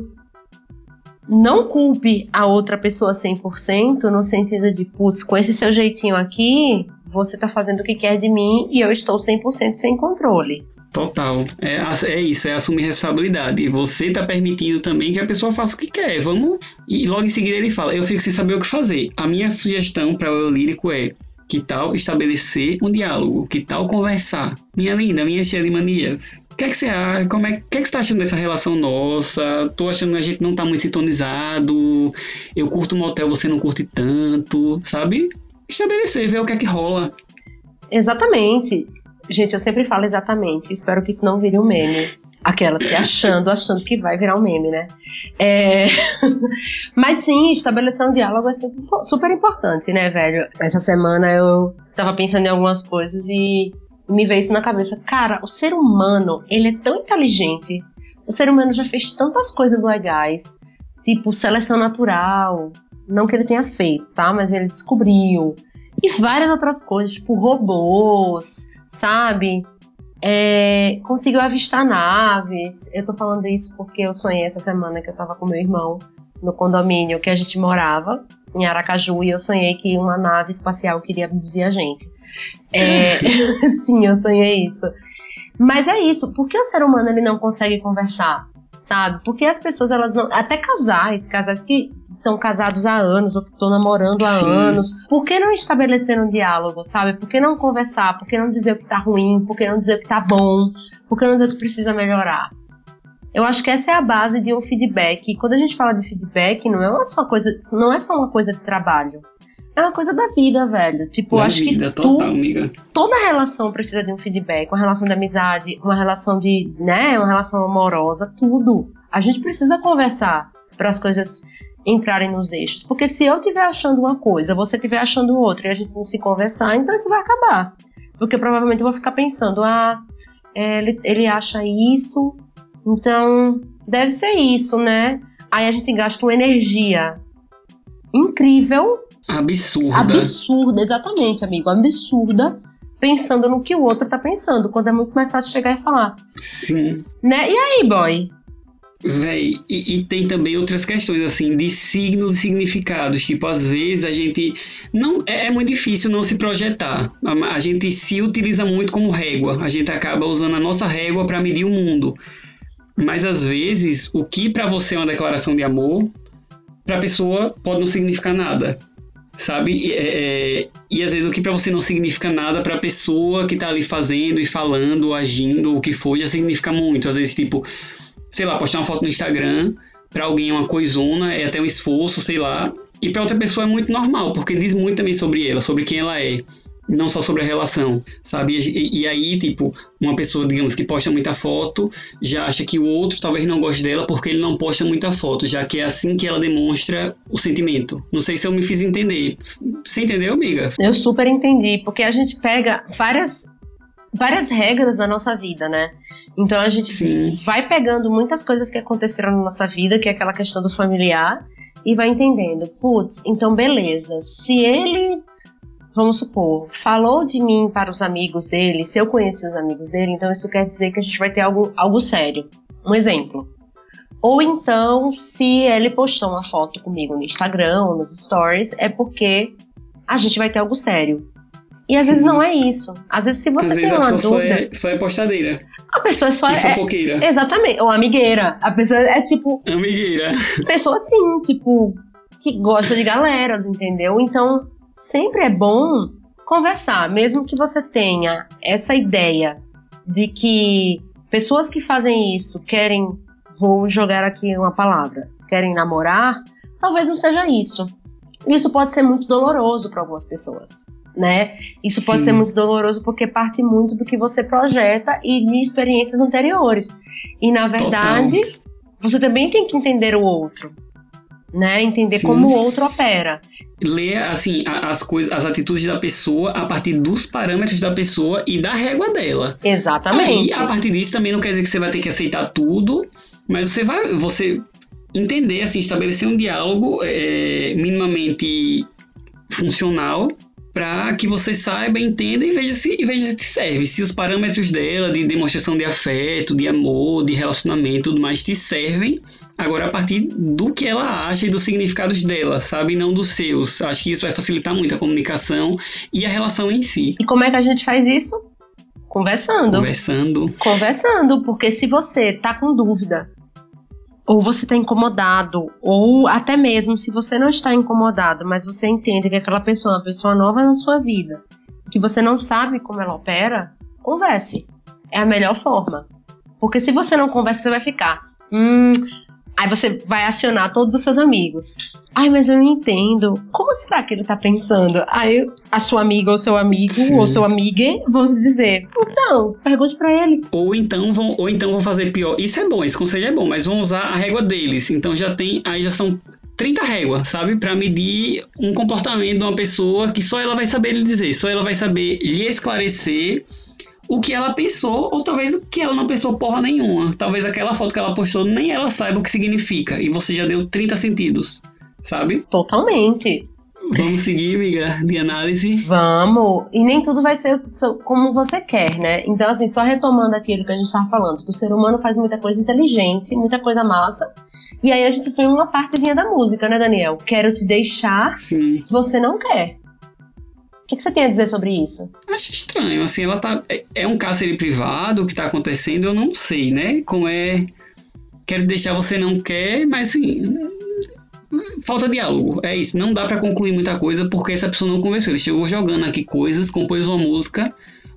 não culpe a outra pessoa 100% no sentido de, putz, com esse seu jeitinho aqui, você tá fazendo o que quer de mim e eu estou 100% sem controle. Total. É, é isso, é assumir responsabilidade. Você tá permitindo também que a pessoa faça o que quer. Vamos. E logo em seguida ele fala: Eu fico sem saber o que fazer. A minha sugestão para o eu lírico é: que tal estabelecer um diálogo? Que tal conversar? Minha linda, minha cheia de manias. O que é que você acha? Como é, que é que você tá achando dessa relação nossa? Tô achando que a gente não tá muito sintonizado. Eu curto motel, você não curte tanto, sabe? Estabelecer, ver o que é que rola. Exatamente. Gente, eu sempre falo exatamente. Espero que isso não vire um meme. Aquela se achando, achando que vai virar um meme, né? É... Mas sim, estabelecer um diálogo é super importante, né, velho? Essa semana eu tava pensando em algumas coisas e me veio isso na cabeça. Cara, o ser humano, ele é tão inteligente. O ser humano já fez tantas coisas legais, tipo seleção natural, não que ele tenha feito, tá? Mas ele descobriu. E várias outras coisas, tipo robôs, sabe? É, conseguiu avistar naves. Eu tô falando isso porque eu sonhei essa semana que eu tava com meu irmão no condomínio que a gente morava, em Aracaju, e eu sonhei que uma nave espacial queria abduzir a gente. É, sim, eu sonhei isso. Mas é isso, por que o ser humano ele não consegue conversar? Sabe? Porque as pessoas, elas não. Até casais, casais que estão casados há anos ou que estão namorando há Sim. anos. Por que não estabelecer um diálogo, sabe? Por que não conversar? Por que não dizer o que tá ruim? Por que não dizer o que tá bom? Por que não dizer o que precisa melhorar? Eu acho que essa é a base de um feedback. E quando a gente fala de feedback, não é só coisa, não é só uma coisa de trabalho é uma coisa da vida, velho. Tipo, da acho vida, que total, tu, amiga. toda relação precisa de um feedback, uma relação de amizade, uma relação de, né, uma relação amorosa, tudo. A gente precisa conversar para as coisas entrarem nos eixos, porque se eu estiver achando uma coisa, você estiver achando outra e a gente não se conversar, então isso vai acabar. Porque provavelmente eu vou ficar pensando, ah, ele, ele acha isso, então deve ser isso, né? Aí a gente gasta uma energia incrível. Absurda. Absurda, exatamente, amigo. Absurda. Pensando no que o outro tá pensando, quando é muito mais fácil chegar e falar. Sim. Né? E aí, boy? Véi, e, e, tem também outras questões, assim, de signos e significados. Tipo, às vezes a gente. não É, é muito difícil não se projetar. A, a, gente se utiliza muito como régua. A gente acaba usando a nossa régua para medir o mundo. Mas às vezes, o que para você é uma declaração de amor, para a pessoa pode não significar nada. Sabe? É, é e às vezes o que para você não significa nada, para a pessoa que tá ali fazendo e falando, agindo, o que for, já significa muito. Às vezes, tipo sei lá, postar uma foto no Instagram, para alguém é uma coisona, é até um esforço, sei lá. E para outra pessoa é muito normal, porque diz muito também sobre ela, sobre quem ela é. Não só sobre a relação, sabe? E, e aí, tipo, uma pessoa, digamos, que posta muita foto, já acha que o outro talvez não goste dela porque ele não posta muita foto, já que é assim que ela demonstra o sentimento. Não sei se eu me fiz entender. Você entendeu, amiga? Eu super entendi, porque a gente pega várias várias regras da nossa vida, né? Então a gente Sim. vai pegando muitas coisas que aconteceram na nossa vida, que é aquela questão do familiar, e vai entendendo, putz, então beleza, se ele, vamos supor, falou de mim para os amigos dele, se eu conheci os amigos dele, então isso quer dizer que a gente vai ter algo, algo sério. Um exemplo. Ou então, se ele postou uma foto comigo no Instagram ou nos stories, é porque a gente vai ter algo sério. E às Sim. vezes não é isso. Às vezes, se você às tem uma dúvida. Só é, só é postadeira. A pessoa só e é. fofoqueira. Exatamente. Ou amigueira. A pessoa é tipo. Amigueira. Pessoa assim, tipo, que gosta de galeras, entendeu? Então, sempre é bom conversar, mesmo que você tenha essa ideia de que pessoas que fazem isso querem, vou jogar aqui uma palavra, querem namorar, talvez não seja isso. Isso pode ser muito doloroso para algumas pessoas né? Isso Sim. pode ser muito doloroso porque parte muito do que você projeta e de experiências anteriores. E na verdade, Total. você também tem que entender o outro, né? Entender Sim. como o outro opera. Ler assim as coisas, as atitudes da pessoa a partir dos parâmetros da pessoa e da régua dela. Exatamente. E a partir disso também não quer dizer que você vai ter que aceitar tudo, mas você vai, você entender assim, estabelecer um diálogo é, minimamente funcional para que você saiba, entenda e veja se, e veja se te serve. Se os parâmetros dela de demonstração de afeto, de amor, de relacionamento tudo mais te servem, agora a partir do que ela acha e dos significados dela, sabe? Não dos seus. Acho que isso vai facilitar muito a comunicação e a relação em si. E como é que a gente faz isso? Conversando. Conversando. Conversando, porque se você tá com dúvida ou você está incomodado, ou até mesmo se você não está incomodado, mas você entende que aquela pessoa é uma pessoa nova na sua vida, que você não sabe como ela opera, converse. É a melhor forma. Porque se você não conversa, você vai ficar. Hum, Aí você vai acionar todos os seus amigos. Ai, mas eu não entendo. Como será que ele tá pensando? Aí a sua amiga ou seu amigo Sim. ou seu amiga vão dizer: Então, pergunte para ele. Ou então vão, ou então vão fazer pior. Isso é bom, esse conselho é bom, mas vão usar a régua deles. Então já tem, aí já são 30 réguas, sabe? Para medir um comportamento de uma pessoa que só ela vai saber lhe dizer, só ela vai saber lhe esclarecer o que ela pensou, ou talvez o que ela não pensou porra nenhuma. Talvez aquela foto que ela postou nem ela saiba o que significa. E você já deu 30 sentidos, sabe? Totalmente. Vamos seguir, amiga, de análise? Vamos. E nem tudo vai ser como você quer, né? Então, assim, só retomando aquilo que a gente estava falando, que o ser humano faz muita coisa inteligente, muita coisa massa. E aí a gente tem uma partezinha da música, né, Daniel? Quero te deixar, Sim. você não quer. O que, que, você tem a dizer sobre isso? Acho estranho, assim, ela tá. É, é um cárcere privado que tá acontecendo, eu não sei, né? Como é. Quero deixar você não quer, mas assim. Falta diálogo, é isso. Não dá para concluir muita coisa porque essa pessoa não conversou. Ele chegou jogando aqui coisas, compôs uma música,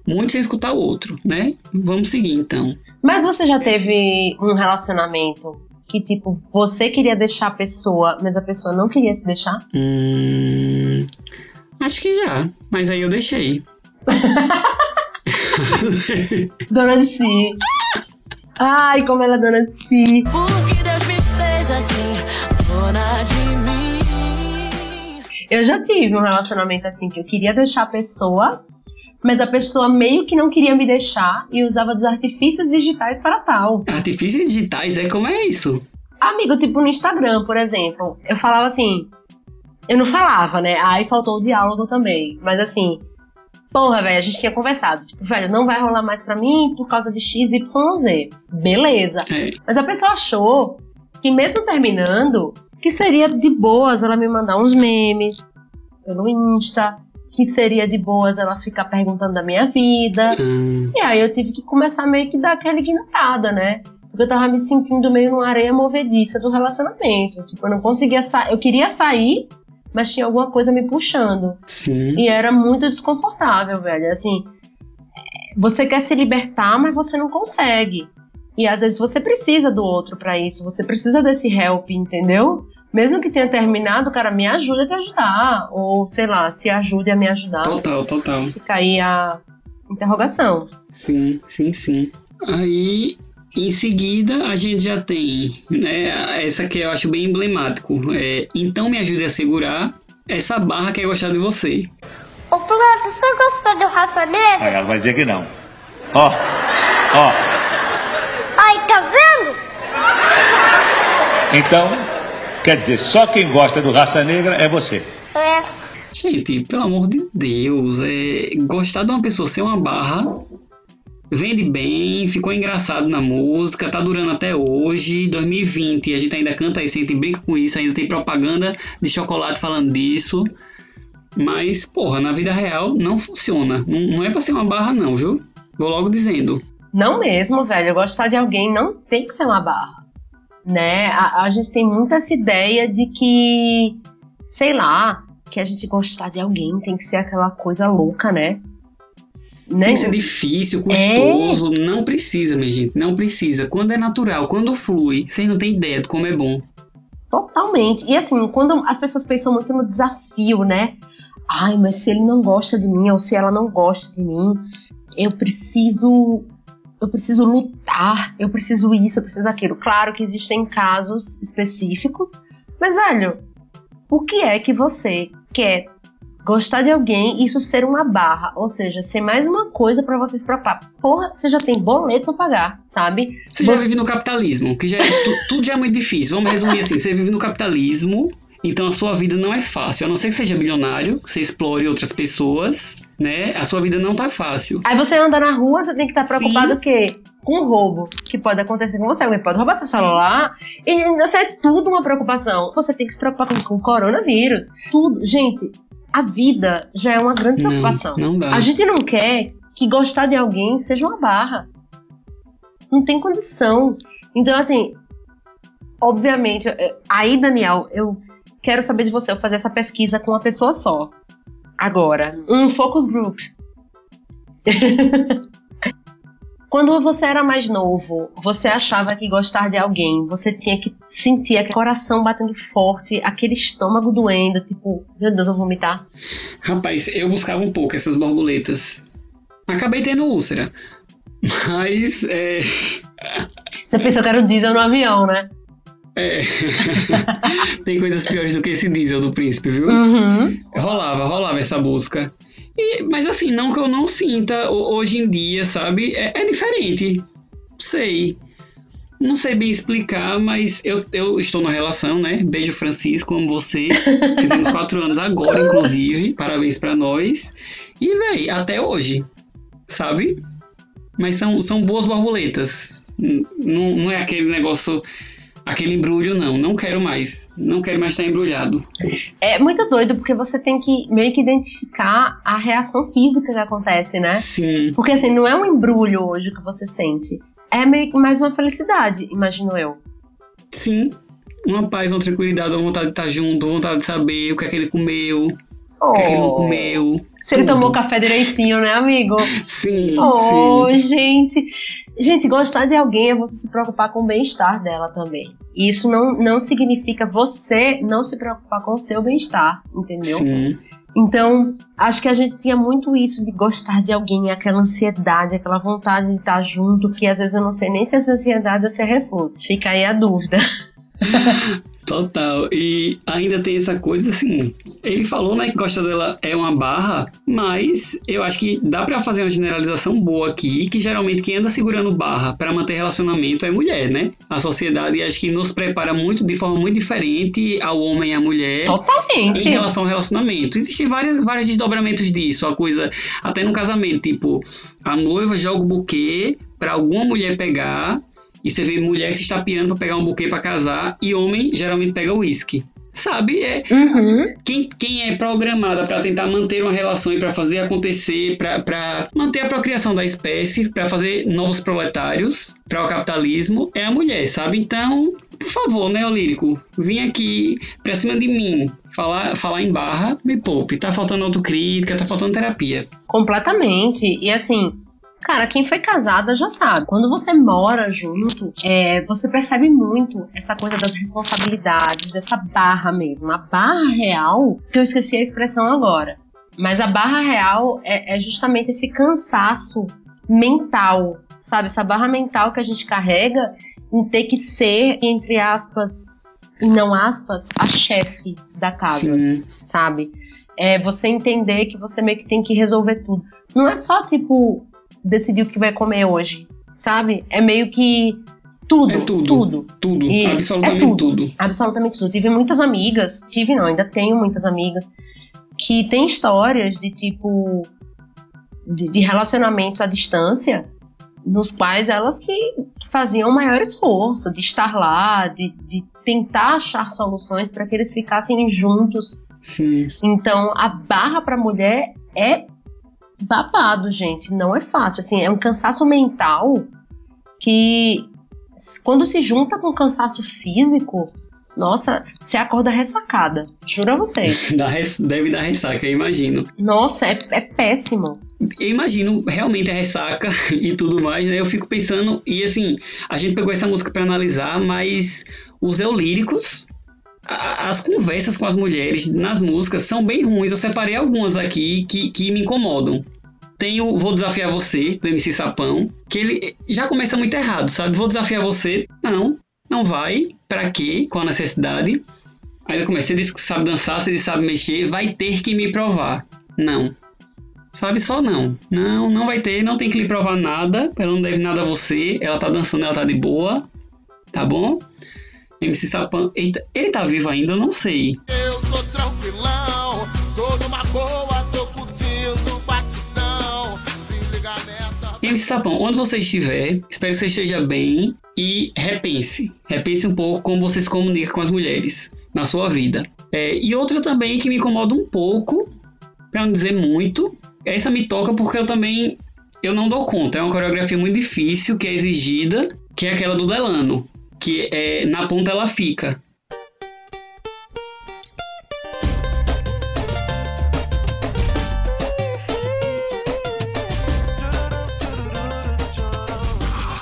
muito sem escutar o outro, né? Vamos seguir então. Mas você já teve um relacionamento que, tipo, você queria deixar a pessoa, mas a pessoa não queria se deixar? Hum. Acho que já, mas aí eu deixei. dona de si. Ai, como ela é dona de si. Porque Deus me fez assim, dona de mim. Eu já tive um relacionamento assim que eu queria deixar a pessoa, Mas a pessoa meio que não queria me deixar e usava dos artifícios digitais para tal. Artifícios digitais, é como é isso? Amigo, tipo no Instagram, por exemplo, eu falava assim. Eu não falava, né? Aí faltou o diálogo também. Mas assim, porra, velho, a gente tinha conversado. Tipo, velho, não vai rolar mais pra mim por causa de X, Y, Z. Beleza. É. Mas a pessoa achou que mesmo terminando, que seria de boas ela me mandar uns memes pelo Insta, que seria de boas ela ficar perguntando da minha vida. Hum, E aí eu tive que começar meio que dar aquela ignorada, né? Porque eu tava me sentindo meio numa areia movediça do relacionamento. Tipo, eu não conseguia sair. Eu queria sair, mas tinha alguma coisa me puxando. sim. E era muito desconfortável, velho. Assim, você quer se libertar, mas você não consegue. E às vezes você precisa do outro pra isso. Você precisa desse help, entendeu? Mesmo que tenha terminado, cara, me ajuda a te ajudar. Ou, sei lá, se ajude a me ajudar. Total, total. Fica aí a interrogação. Sim, sim, sim. Aí, em seguida, a gente já tem, né, essa que eu acho bem emblemático. É, então me ajude a segurar essa barra que é gostar de você. Ô, Cláudio, você gostou do Raça Negra? Aí ela vai dizer que não. Ó, ó. Ai, tá vendo? Então, quer dizer, só quem gosta do Raça Negra é você. É. Gente, pelo amor de Deus, é, gostar de uma pessoa ser uma barra, vende bem, ficou engraçado na música, tá durando até hoje, 2020, a gente ainda canta isso, a gente brinca com isso, ainda tem propaganda de chocolate falando disso. Mas, porra, na vida real não funciona. Não, não é pra ser uma barra, não, viu? Vou logo dizendo. Não mesmo, velho. Gostar de alguém não tem que ser uma barra. Né? A, a gente tem muita essa ideia de que, sei lá, que a gente gostar de alguém tem que ser aquela coisa louca, né? Né? Tem ser difícil, custoso. Não precisa, minha gente. Não precisa. Quando é natural, quando flui, vocês não têm ideia de como é bom. Totalmente. E assim, quando as pessoas pensam muito no desafio, né? Ai, mas se ele não gosta de mim ou se ela não gosta de mim, eu preciso eu preciso lutar, eu preciso isso, eu preciso aquilo. Claro que existem casos específicos, mas velho, o que é que você quer gostar de alguém, isso ser uma barra, ou seja, ser mais uma coisa pra você se preocupar. Porra, você já tem boleto pra pagar, sabe? Você já vive no capitalismo, que já é, tu- tudo já é muito difícil. Vamos resumir assim: você vive no capitalismo, então a sua vida não é fácil. A não ser que seja bilionário, que você explore outras pessoas, né? A sua vida não tá fácil. Aí você anda na rua, você tem que estar preocupado o quê? Com o roubo que pode acontecer com você. Alguém pode roubar seu celular. E isso é tudo uma preocupação. Você tem que se preocupar com, com o coronavírus. Tudo. Gente, a vida já é uma grande Não, preocupação. não dá. A gente não quer que gostar de alguém seja uma barra. Não tem condição. Então, assim, obviamente, eh, aí, Daniel, eu quero saber de você, eu fazer essa pesquisa com uma pessoa só. Agora, um focus group. Quando você era mais novo, você achava que gostar de alguém, você tinha que sentir aquele coração batendo forte, aquele estômago doendo, tipo, meu Deus, eu vou vomitar. Rapaz, eu buscava um pouco essas borboletas. Acabei tendo úlcera. Mas, é. Você pensou que era o diesel no avião, né? é. Tem coisas piores do que esse diesel do príncipe, viu? Uhum. Rolava, rolava essa busca. E- mas assim, não que eu não sinta ho- hoje em dia, sabe? É, é diferente. Sei. Não sei bem explicar, mas eu, eu estou numa relação, né? Beijo, Francisco, amo você. Fizemos quatro anos agora, inclusive. Parabéns pra nós. E, véi, até hoje, sabe? Mas são, são boas borboletas. Não, não é aquele negócio, aquele embrulho, não. Não quero mais. Não quero mais estar embrulhado. É muito doido porque você tem que meio que identificar a reação física que acontece, né? Sim. Porque assim, não é um embrulho hoje que você sente. É meio que mais uma felicidade, imagino eu. Sim. Uma paz, uma tranquilidade, uma vontade de estar junto, vontade de saber o que é que ele comeu, o que é que ele não Oh. comeu. Se ele tomou café direitinho, né, amigo? Sim, Oh, sim. gente. Gente, gostar de alguém é você se preocupar com o bem-estar dela também. E isso não, não significa você não se preocupar com o seu bem-estar, entendeu? Sim. Então, acho que a gente tinha muito isso de gostar de alguém, aquela ansiedade, aquela vontade de estar junto, que às vezes eu não sei nem se é ansiedade ou se é refluxo. Fica aí a dúvida. Total. E ainda tem essa coisa assim. ele falou, né, que gosta dela é uma barra, mas eu acho que dá pra fazer uma generalização boa aqui, que geralmente quem anda segurando barra pra manter relacionamento é mulher, né? A sociedade acho que nos prepara muito, de forma muito diferente ao homem e à mulher. Totalmente. Em relação ao relacionamento. Existem várias, vários desdobramentos disso, a coisa, até no casamento, tipo, a noiva joga o buquê pra alguma mulher pegar, e você vê mulher se estapeando pra pegar um buquê pra casar, e homem geralmente pega uísque. Sabe? É, quem, quem é programada para tentar manter uma relação e para fazer acontecer, para manter a procriação da espécie, para fazer novos proletários para o capitalismo, é a mulher, sabe? Então, por favor, né, Lírico, vim aqui pra cima de mim falar, falar em barra, me poupe. Tá faltando autocrítica, tá faltando terapia. Completamente. E assim, cara, quem foi casada já sabe. Quando você mora junto, é, você percebe muito essa coisa das responsabilidades, dessa barra mesmo. A barra real, que eu esqueci a expressão agora. Mas a barra real é, é justamente esse cansaço mental, sabe? Essa barra mental que a gente carrega em ter que ser, entre aspas, e não aspas, a chefe da casa, Sim. sabe? É você entender que você meio que tem que resolver tudo. Não é só, tipo, decidir o que vai comer hoje, sabe? É meio que tudo. É tudo. Tudo. Tudo. E absolutamente é tudo. tudo. Absolutamente tudo. Tive muitas amigas, tive não, ainda tenho muitas amigas, que têm histórias de tipo. de, de relacionamentos à distância, nos quais elas que faziam o maior esforço de estar lá, de, de tentar achar soluções para que eles ficassem juntos. Sim. Então, a barra para mulher é babado, gente. Não é fácil. Assim, é um cansaço mental que, quando se junta com cansaço físico, nossa, você acorda ressacada. Juro a vocês. Dá res- Deve dar ressaca, eu imagino. Nossa, é, é péssimo. Eu imagino realmente a ressaca e tudo mais, né? Eu fico pensando, e assim, a gente pegou essa música pra analisar, mas os eulíricos, as conversas com as mulheres nas músicas são bem ruins. Eu separei algumas aqui que, que me incomodam. Tem o Vou Desafiar Você, do MC Sapão, que ele já começa muito errado, sabe? Vou desafiar você. Não, não vai. Pra quê? Qual a necessidade? Aí ele começa, você que sabe dançar, você sabe mexer, vai ter que me provar. Não. Sabe só não. Não, não vai ter, não tem que lhe provar nada. Ela não deve nada a você. Ela tá dançando, ela tá de boa. Tá bom? MC Sapão. Eita, ele tá vivo ainda? Eu não sei. Eu tô tranquilão, tô numa boa, tô curtindo batidão. Se liga nessa. MC Sapão, onde você estiver, espero que você esteja bem e repense. Repense um pouco como você se comunica com as mulheres na sua vida. É, e outra também que me incomoda um pouco, pra não dizer muito, essa me toca porque eu também eu não dou conta. É uma coreografia muito difícil que é exigida, que é aquela do Delano, que é na ponta ela fica.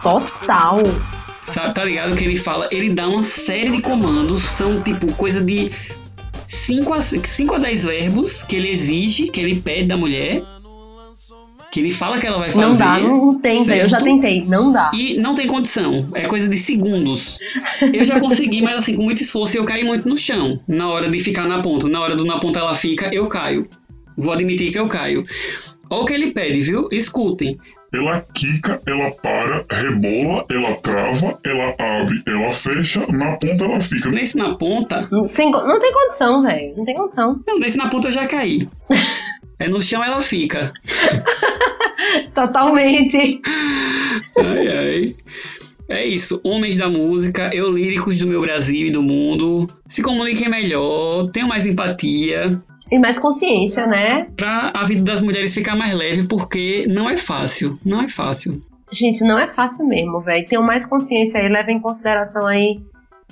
Total. Sabe, tá ligado? Que ele fala, ele dá uma série de comandos, são tipo coisa de 5 a, 5 a 10 verbos que ele exige, que ele pede da mulher, que ele fala que ela vai fazer. Não dá, não, velho. Eu já tentei, não dá. E não tem condição, é coisa de segundos. Eu já consegui, mas assim, com muito esforço, eu caí muito no chão. Na hora de ficar na ponta, na hora do na ponta ela fica, eu caio. Vou admitir que eu caio. Olha o que ele pede, viu? Escutem. Ela quica, ela para, rebola, ela trava, ela abre, ela fecha, na ponta ela fica. Nesse na ponta. Sem, não tem condição, velho. Não tem condição. Não, nesse na ponta eu já caí. É no chão ela fica. Totalmente. Ai, ai. É isso, homens da música, eu líricos do meu Brasil e do mundo, se comuniquem melhor, tenham mais empatia, E mais consciência, né? pra a vida das mulheres ficar mais leve, porque não é fácil, não é fácil. Gente, não é fácil mesmo, velho. Tenham mais consciência aí, levem em consideração aí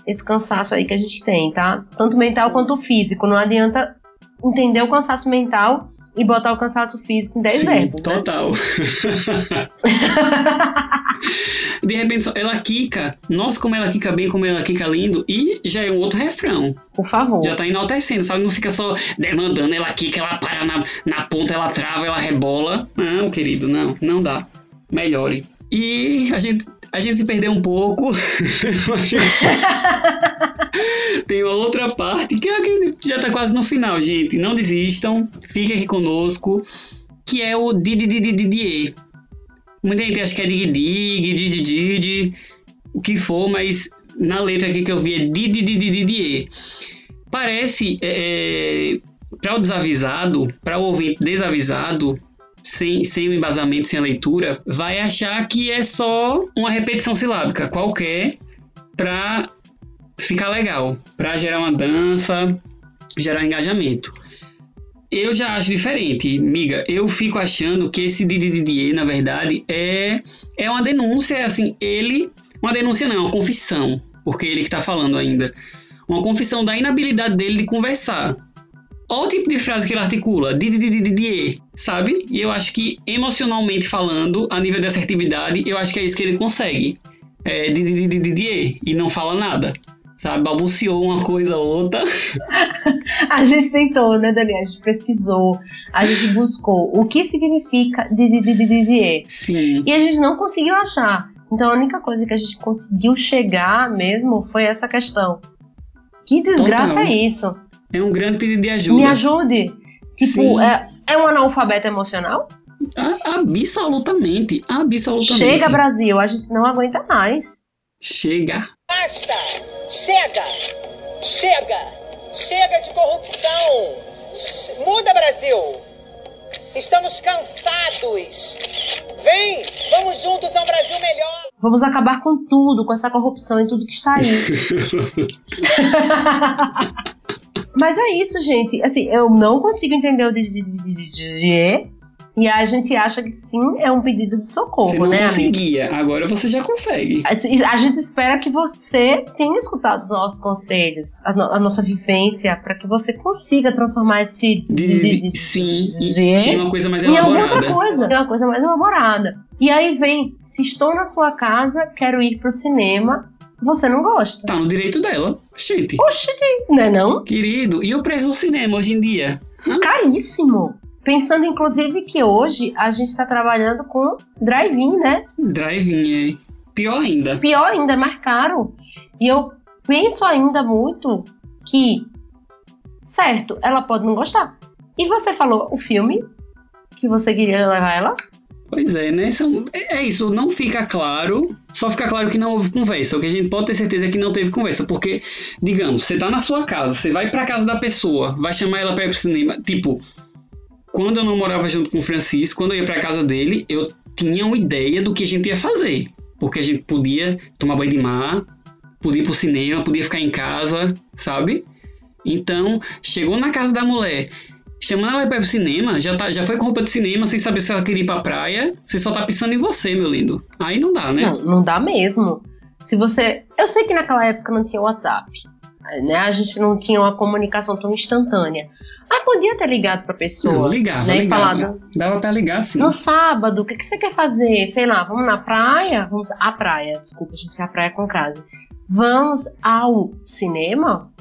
esse cansaço aí que a gente tem, tá? Tanto mental quanto físico. Não adianta entender o cansaço mental e botar o cansaço físico em 10 Sim, verbos. né? total. De repente, ela quica, nossa, como ela quica bem, como ela quica lindo, e já é um outro refrão. Por favor. Já tá enaltecendo, sabe? Não fica só demandando, ela quica, ela para na, na ponta, ela trava, ela rebola. Não, querido, não, não dá. Melhore. E a gente, a gente se perdeu um pouco. Mas tem uma outra parte que eu acredito que já tá quase no final, gente. Não desistam, fiquem aqui conosco, que é o Didi Muita gente acha que é Dig Dig, Didi Didi, o que for, mas na letra aqui que eu vi é Didi Parece, é, para o desavisado, para o ouvinte desavisado, sem, sem o embasamento, sem a leitura, vai achar que é só uma repetição silábica qualquer para ficar legal, para gerar uma dança, gerar engajamento. Eu já acho diferente, miga. Eu fico achando que esse Didi na verdade, é, é uma denúncia, assim, ele. Uma denúncia não, é uma confissão, porque ele que tá falando ainda. Uma confissão da inabilidade dele de conversar. Olha o tipo de frase que ele articula, Didi, sabe? E eu acho que, emocionalmente falando, a nível de assertividade, eu acho que é isso que ele consegue. É Didi, e não fala nada sabe? Balbuciou uma coisa ou outra. a gente tentou, né, Daniel? A gente pesquisou, a gente buscou o que significa dizer. Sim. E a gente não conseguiu achar. Então a única coisa que a gente conseguiu chegar mesmo foi essa questão. Que desgraça Total. é isso? É um grande pedido de ajuda. Me ajude. Tipo, Sim. é, é um analfabeto emocional? A- absolutamente, absolutamente. Chega, Brasil, a gente não aguenta mais. Chega. Basta! Chega! Chega! Chega de corrupção! Muda, Brasil! Estamos cansados! Vem! Vamos juntos a um Brasil melhor! Vamos acabar com tudo, com essa corrupção e tudo que está aí. Mas é isso, gente. Assim, eu não consigo entender o DDD e a gente acha que sim, é um pedido de socorro, Você não né, conseguia, agora você já consegue. Assim, A gente espera que você tenha escutado os nossos conselhos, a, no- a nossa vivência, para que você consiga transformar esse De- de- sim, G em uma coisa mais em alguma outra elaborada. coisa, em uma coisa mais elaborada. E aí vem, se estou na sua casa, quero ir pro cinema, você não gosta. Tá no direito dela. Gente. Oxi, não é não? Querido, e o preço do cinema hoje em dia? Caríssimo. Pensando, inclusive, que hoje a gente está trabalhando com drive-in, né? Drive-in, é. Pior ainda. Pior ainda, é mais caro. E eu penso ainda muito que, certo, ela pode não gostar. E você falou o filme que você queria levar ela? Pois é, né? São, é é isso, não fica claro. Só fica claro que não houve conversa. O que a gente pode ter certeza é que não teve conversa. Porque, digamos, você tá na sua casa, você vai pra casa da pessoa, vai chamar ela pra ir pro cinema. Tipo, quando eu não morava junto com o Francisco, quando eu ia pra casa dele, eu tinha uma ideia do que a gente ia fazer. Porque a gente podia tomar banho de mar, podia ir pro cinema, podia ficar em casa, sabe? Então, chegou na casa da mulher, chamando ela pra ir pro cinema, já, tá, já foi com roupa de cinema, sem saber se ela queria ir pra praia, você só tá pensando em você, meu lindo. Aí não dá, né? Não, não dá mesmo. Se você. Eu sei que naquela época não tinha WhatsApp. Né? A gente não tinha uma comunicação tão instantânea. Mas podia ter ligado pra pessoa. Não, ligava, né? E ligava. falado, Dava pra ligar sim. No sábado, o que, que você quer fazer? Sei lá, vamos na praia? Vamos à praia, desculpa, gente, a praia com crase. Vamos ao cinema?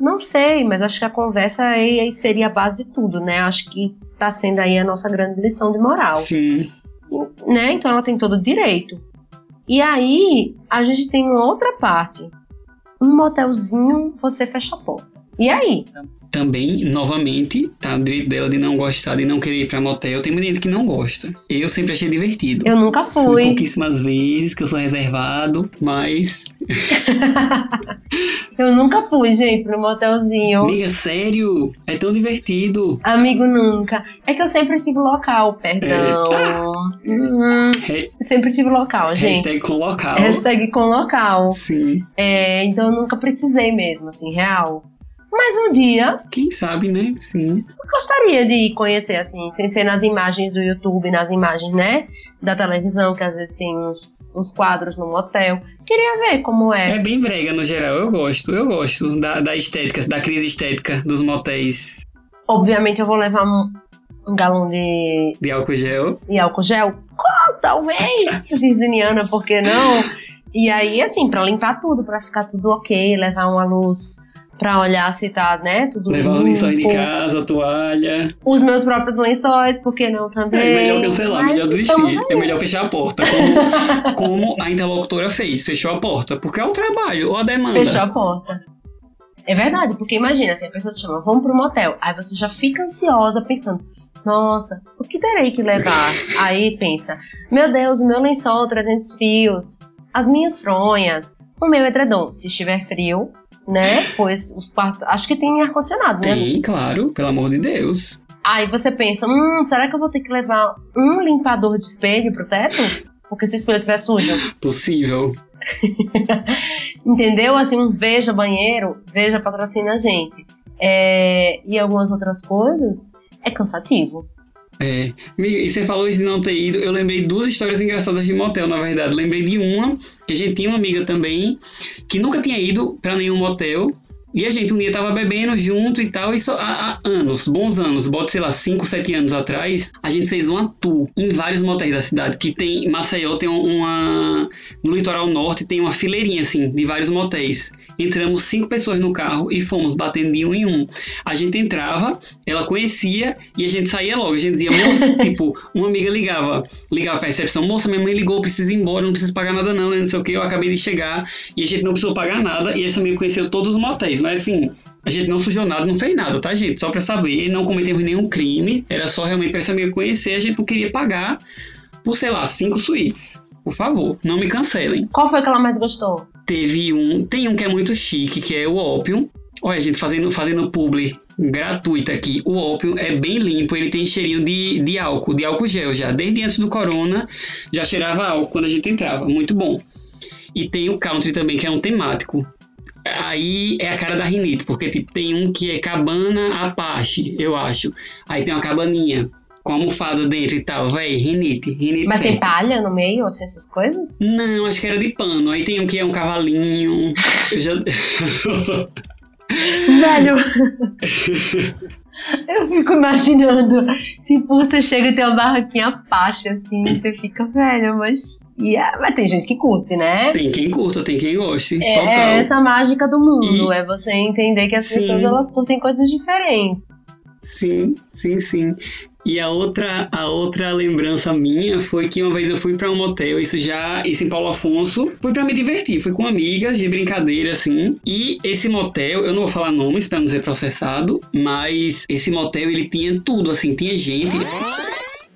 Não sei, mas acho que a conversa aí, aí seria a base de tudo, né? Acho que tá sendo aí a nossa grande lição de moral. Sim. Né? Então ela tem todo o direito. E aí, a gente tem outra parte. Um motelzinho, você fecha a porta. E aí? Também, novamente, tá no direito dela de não gostar, de não querer ir pra motel. Tem muita gente que não gosta. Eu sempre achei divertido. Eu nunca Fui fui. pouquíssimas vezes, que eu sou reservado, mas. Eu nunca fui, gente, no motelzinho. Amiga, sério? É tão divertido. Amigo, nunca. É que eu sempre tive local, perdão. Hum, Re- sempre tive local, gente. Hashtag com local. Hashtag com local. Sim. É, então eu nunca precisei mesmo, assim, real. Mas um dia, Quem sabe, né? Sim. gostaria de conhecer, assim, sem ser nas imagens do YouTube, nas imagens, né? Da televisão, que às vezes tem uns, uns quadros no motel. Queria ver como é. É bem brega no geral. Eu gosto, eu gosto da, da estética, da crise estética dos motéis Obviamente eu vou levar um, um galão de, de álcool gel. de álcool gel. Oh, talvez, virginiana, por que não? E aí, assim, pra limpar tudo, pra ficar tudo ok, levar uma luz pra olhar se tá, né, tudo Levar os lençóis de limpo. casa, toalha. Os meus próprios lençóis, por que não também? É melhor cancelar, Mas melhor desistir. É melhor fechar a porta. Como, como a interlocutora fez, fechou a porta. Porque é o trabalho, ou a demanda. Fechou a porta. É verdade, porque imagina, assim, a pessoa te chama, vamos pro motel. Aí você já fica ansiosa pensando, nossa, o que terei que levar? Aí pensa, meu Deus, o meu lençol 300 fios, as minhas fronhas, o meu edredom. Se estiver frio, né? Pois os quartos. Acho que tem ar-condicionado, né? Tem, claro, pelo amor de Deus. Aí você pensa, hum, será que eu vou ter que levar um limpador de espelho pro teto? Porque se o espelho estiver sujo. Possível. Entendeu? Assim, um veja banheiro, veja patrocina a gente. É, e algumas outras coisas, é cansativo. É, e você falou isso de não ter ido. Eu lembrei duas histórias engraçadas de motel, na verdade. Lembrei de uma, que a gente tinha uma amiga também, que nunca tinha ido pra nenhum motel. E a gente um dia tava bebendo junto e tal, isso há, há anos, bons anos, bota, sei lá, 5, 7 anos atrás, a gente fez uma tour em vários motéis da cidade, que tem, Maceió tem uma, no litoral norte tem uma fileirinha, assim, de vários motéis. Entramos cinco pessoas no carro e fomos batendo de um em um. A gente entrava, ela conhecia e a gente saía logo. A gente dizia, moça, tipo, uma amiga ligava, ligava pra recepção, moça, minha mãe ligou, preciso ir embora, não preciso pagar nada não, né, não sei o que, eu acabei de chegar e a gente não precisou pagar nada e essa amiga conheceu todos os motéis, mas assim, a gente não sujou nada, não fez nada, tá, gente? Só pra saber, não cometemos nenhum crime, era só realmente pra essa amiga conhecer, a gente não queria pagar por, sei lá, cinco suítes. Por favor, não me cancelem. Qual foi que ela mais gostou? Teve um, tem um que é muito chique, que é o Opium. Olha, a gente fazendo, fazendo publi gratuita aqui. O Opium é bem limpo, ele tem cheirinho de, de álcool, de álcool gel já. Desde antes do corona, já cheirava álcool quando a gente entrava. Muito bom. E tem o Country também, que é um temático. Aí é a cara da rinite, porque tipo, tem um que é cabana Apache, eu acho. Aí tem uma cabaninha com almofada dentro e tal, véi, rinite, rinite Mas tem certo. palha no meio, assim, essas coisas? Não, acho que era de pano. Aí tem um que é um cavalinho. Eu já. Velho. Eu fico imaginando, tipo, você chega e tem uma barraquinha Apache, assim, e você fica, velho, mas. Yeah. Mas tem gente que curte, né? tem quem curta, tem quem goste. É, total. é essa mágica do mundo, E- é você entender que as Sim. pessoas elas curtem coisas diferentes. Sim, sim, sim. E a outra, a outra lembrança minha foi que uma vez eu fui pra um motel, isso já, isso em Paulo Afonso, fui pra me divertir, fui com amigas de brincadeira assim. E esse motel, eu não vou falar nomes pra não ser processado, mas esse motel ele tinha tudo assim, tinha gente.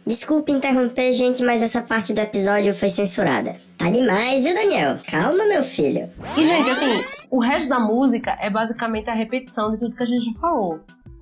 Desculpe interromper, gente, mas essa parte do episódio foi censurada. Tá demais, viu, Daniel? Calma, meu filho. E, gente, assim, o resto da música é basicamente a repetição de tudo que a gente já falou.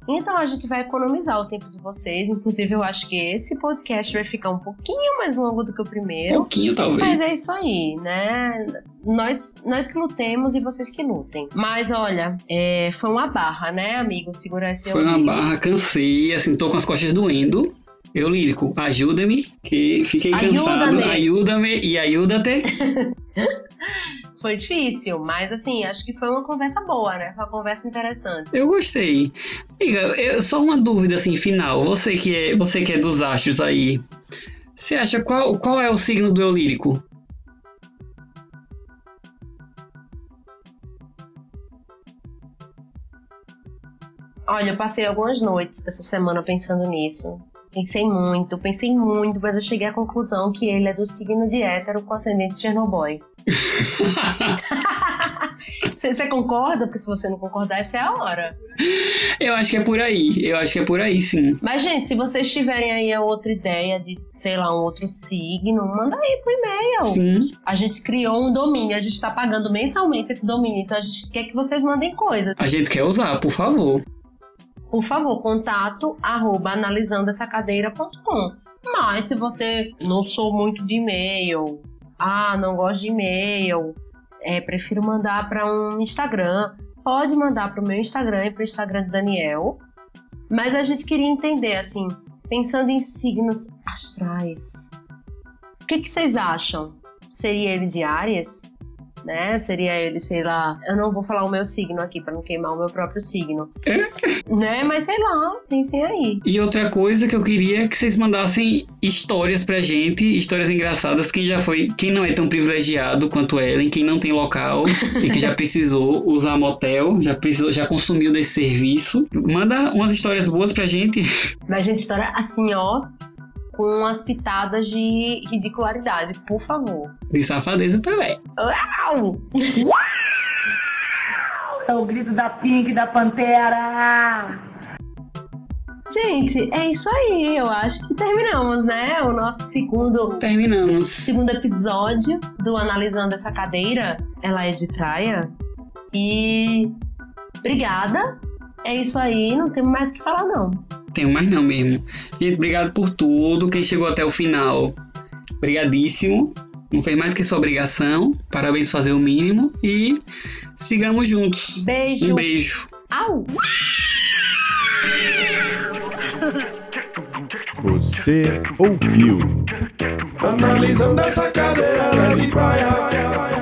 Então a gente vai economizar o tempo de vocês. Inclusive, eu acho que esse podcast vai ficar um pouquinho mais longo do que o primeiro. Pouquinho, talvez. Mas é isso aí, né? Nós, nós que lutemos e vocês que lutem. Mas olha, é, foi uma barra, né, amigo? Segurar esse Foi uma barra, cansei, assim, tô com as costas doendo. Eu lírico, ajuda-me, que fiquei cansado. Ajuda-me. Ajuda-me e ajuda-te. Foi difícil, mas assim, acho que foi uma conversa boa, né? Foi uma conversa interessante. Eu gostei. Amiga, eu, só uma dúvida assim, final. Você que é, você que é dos astros aí. Você acha qual, qual é o signo do eu lírico? Olha, eu passei algumas noites dessa semana pensando nisso. Pensei muito, pensei muito, mas eu cheguei à conclusão que ele é do signo de hétero com ascendente de Chernobyl. Você concorda? Porque se você não concordar, essa é a hora. Eu acho que é por aí. Eu acho que é por aí, sim. Mas, gente, se vocês tiverem aí outra ideia de, sei lá, um outro signo, manda aí pro e-mail. Sim. A gente criou um domínio, a gente tá pagando mensalmente esse domínio, então a gente quer que vocês mandem coisas. A gente quer usar, por favor. Por favor, contato arroba analisandoessacadeira.com. Mas se você não sou muito de e-mail, ah, não gosto de e-mail, é, prefiro mandar para um Instagram, pode mandar para o meu Instagram e para o Instagram do Daniel. Mas a gente queria entender, assim, pensando em signos astrais, o que, que vocês acham? Seria ele de Áries? Né? Seria ele, sei lá. Eu não vou falar o meu signo aqui para não queimar o meu próprio signo. né? Mas sei lá, pensem aí. E outra coisa que eu queria é que vocês mandassem histórias pra gente, histórias engraçadas, quem já foi, quem não é tão privilegiado quanto Ellen, quem não tem local e que já precisou usar motel, já precisou, já consumiu desse serviço. Manda umas histórias boas pra gente. Mas a gente estoura assim, ó, com umas pitadas de ridicularidade, por favor. De safadeza também. Uau! o grito da Pink, da Pantera. Gente, é isso aí. Eu acho que terminamos, né? O nosso segundo. Terminamos. Segundo episódio do Analisando essa cadeira. Ela é de praia. E. Obrigada. É isso aí. Não temos mais o que falar, não. Tenho mais não mesmo. Gente, obrigado por tudo. Quem chegou até o final, brigadíssimo. Não fez mais do que sua obrigação. Parabéns fazer o mínimo. E sigamos juntos. Beijo. Um beijo. Au! Você ouviu? Analisando essa cadeira, ela é de praia.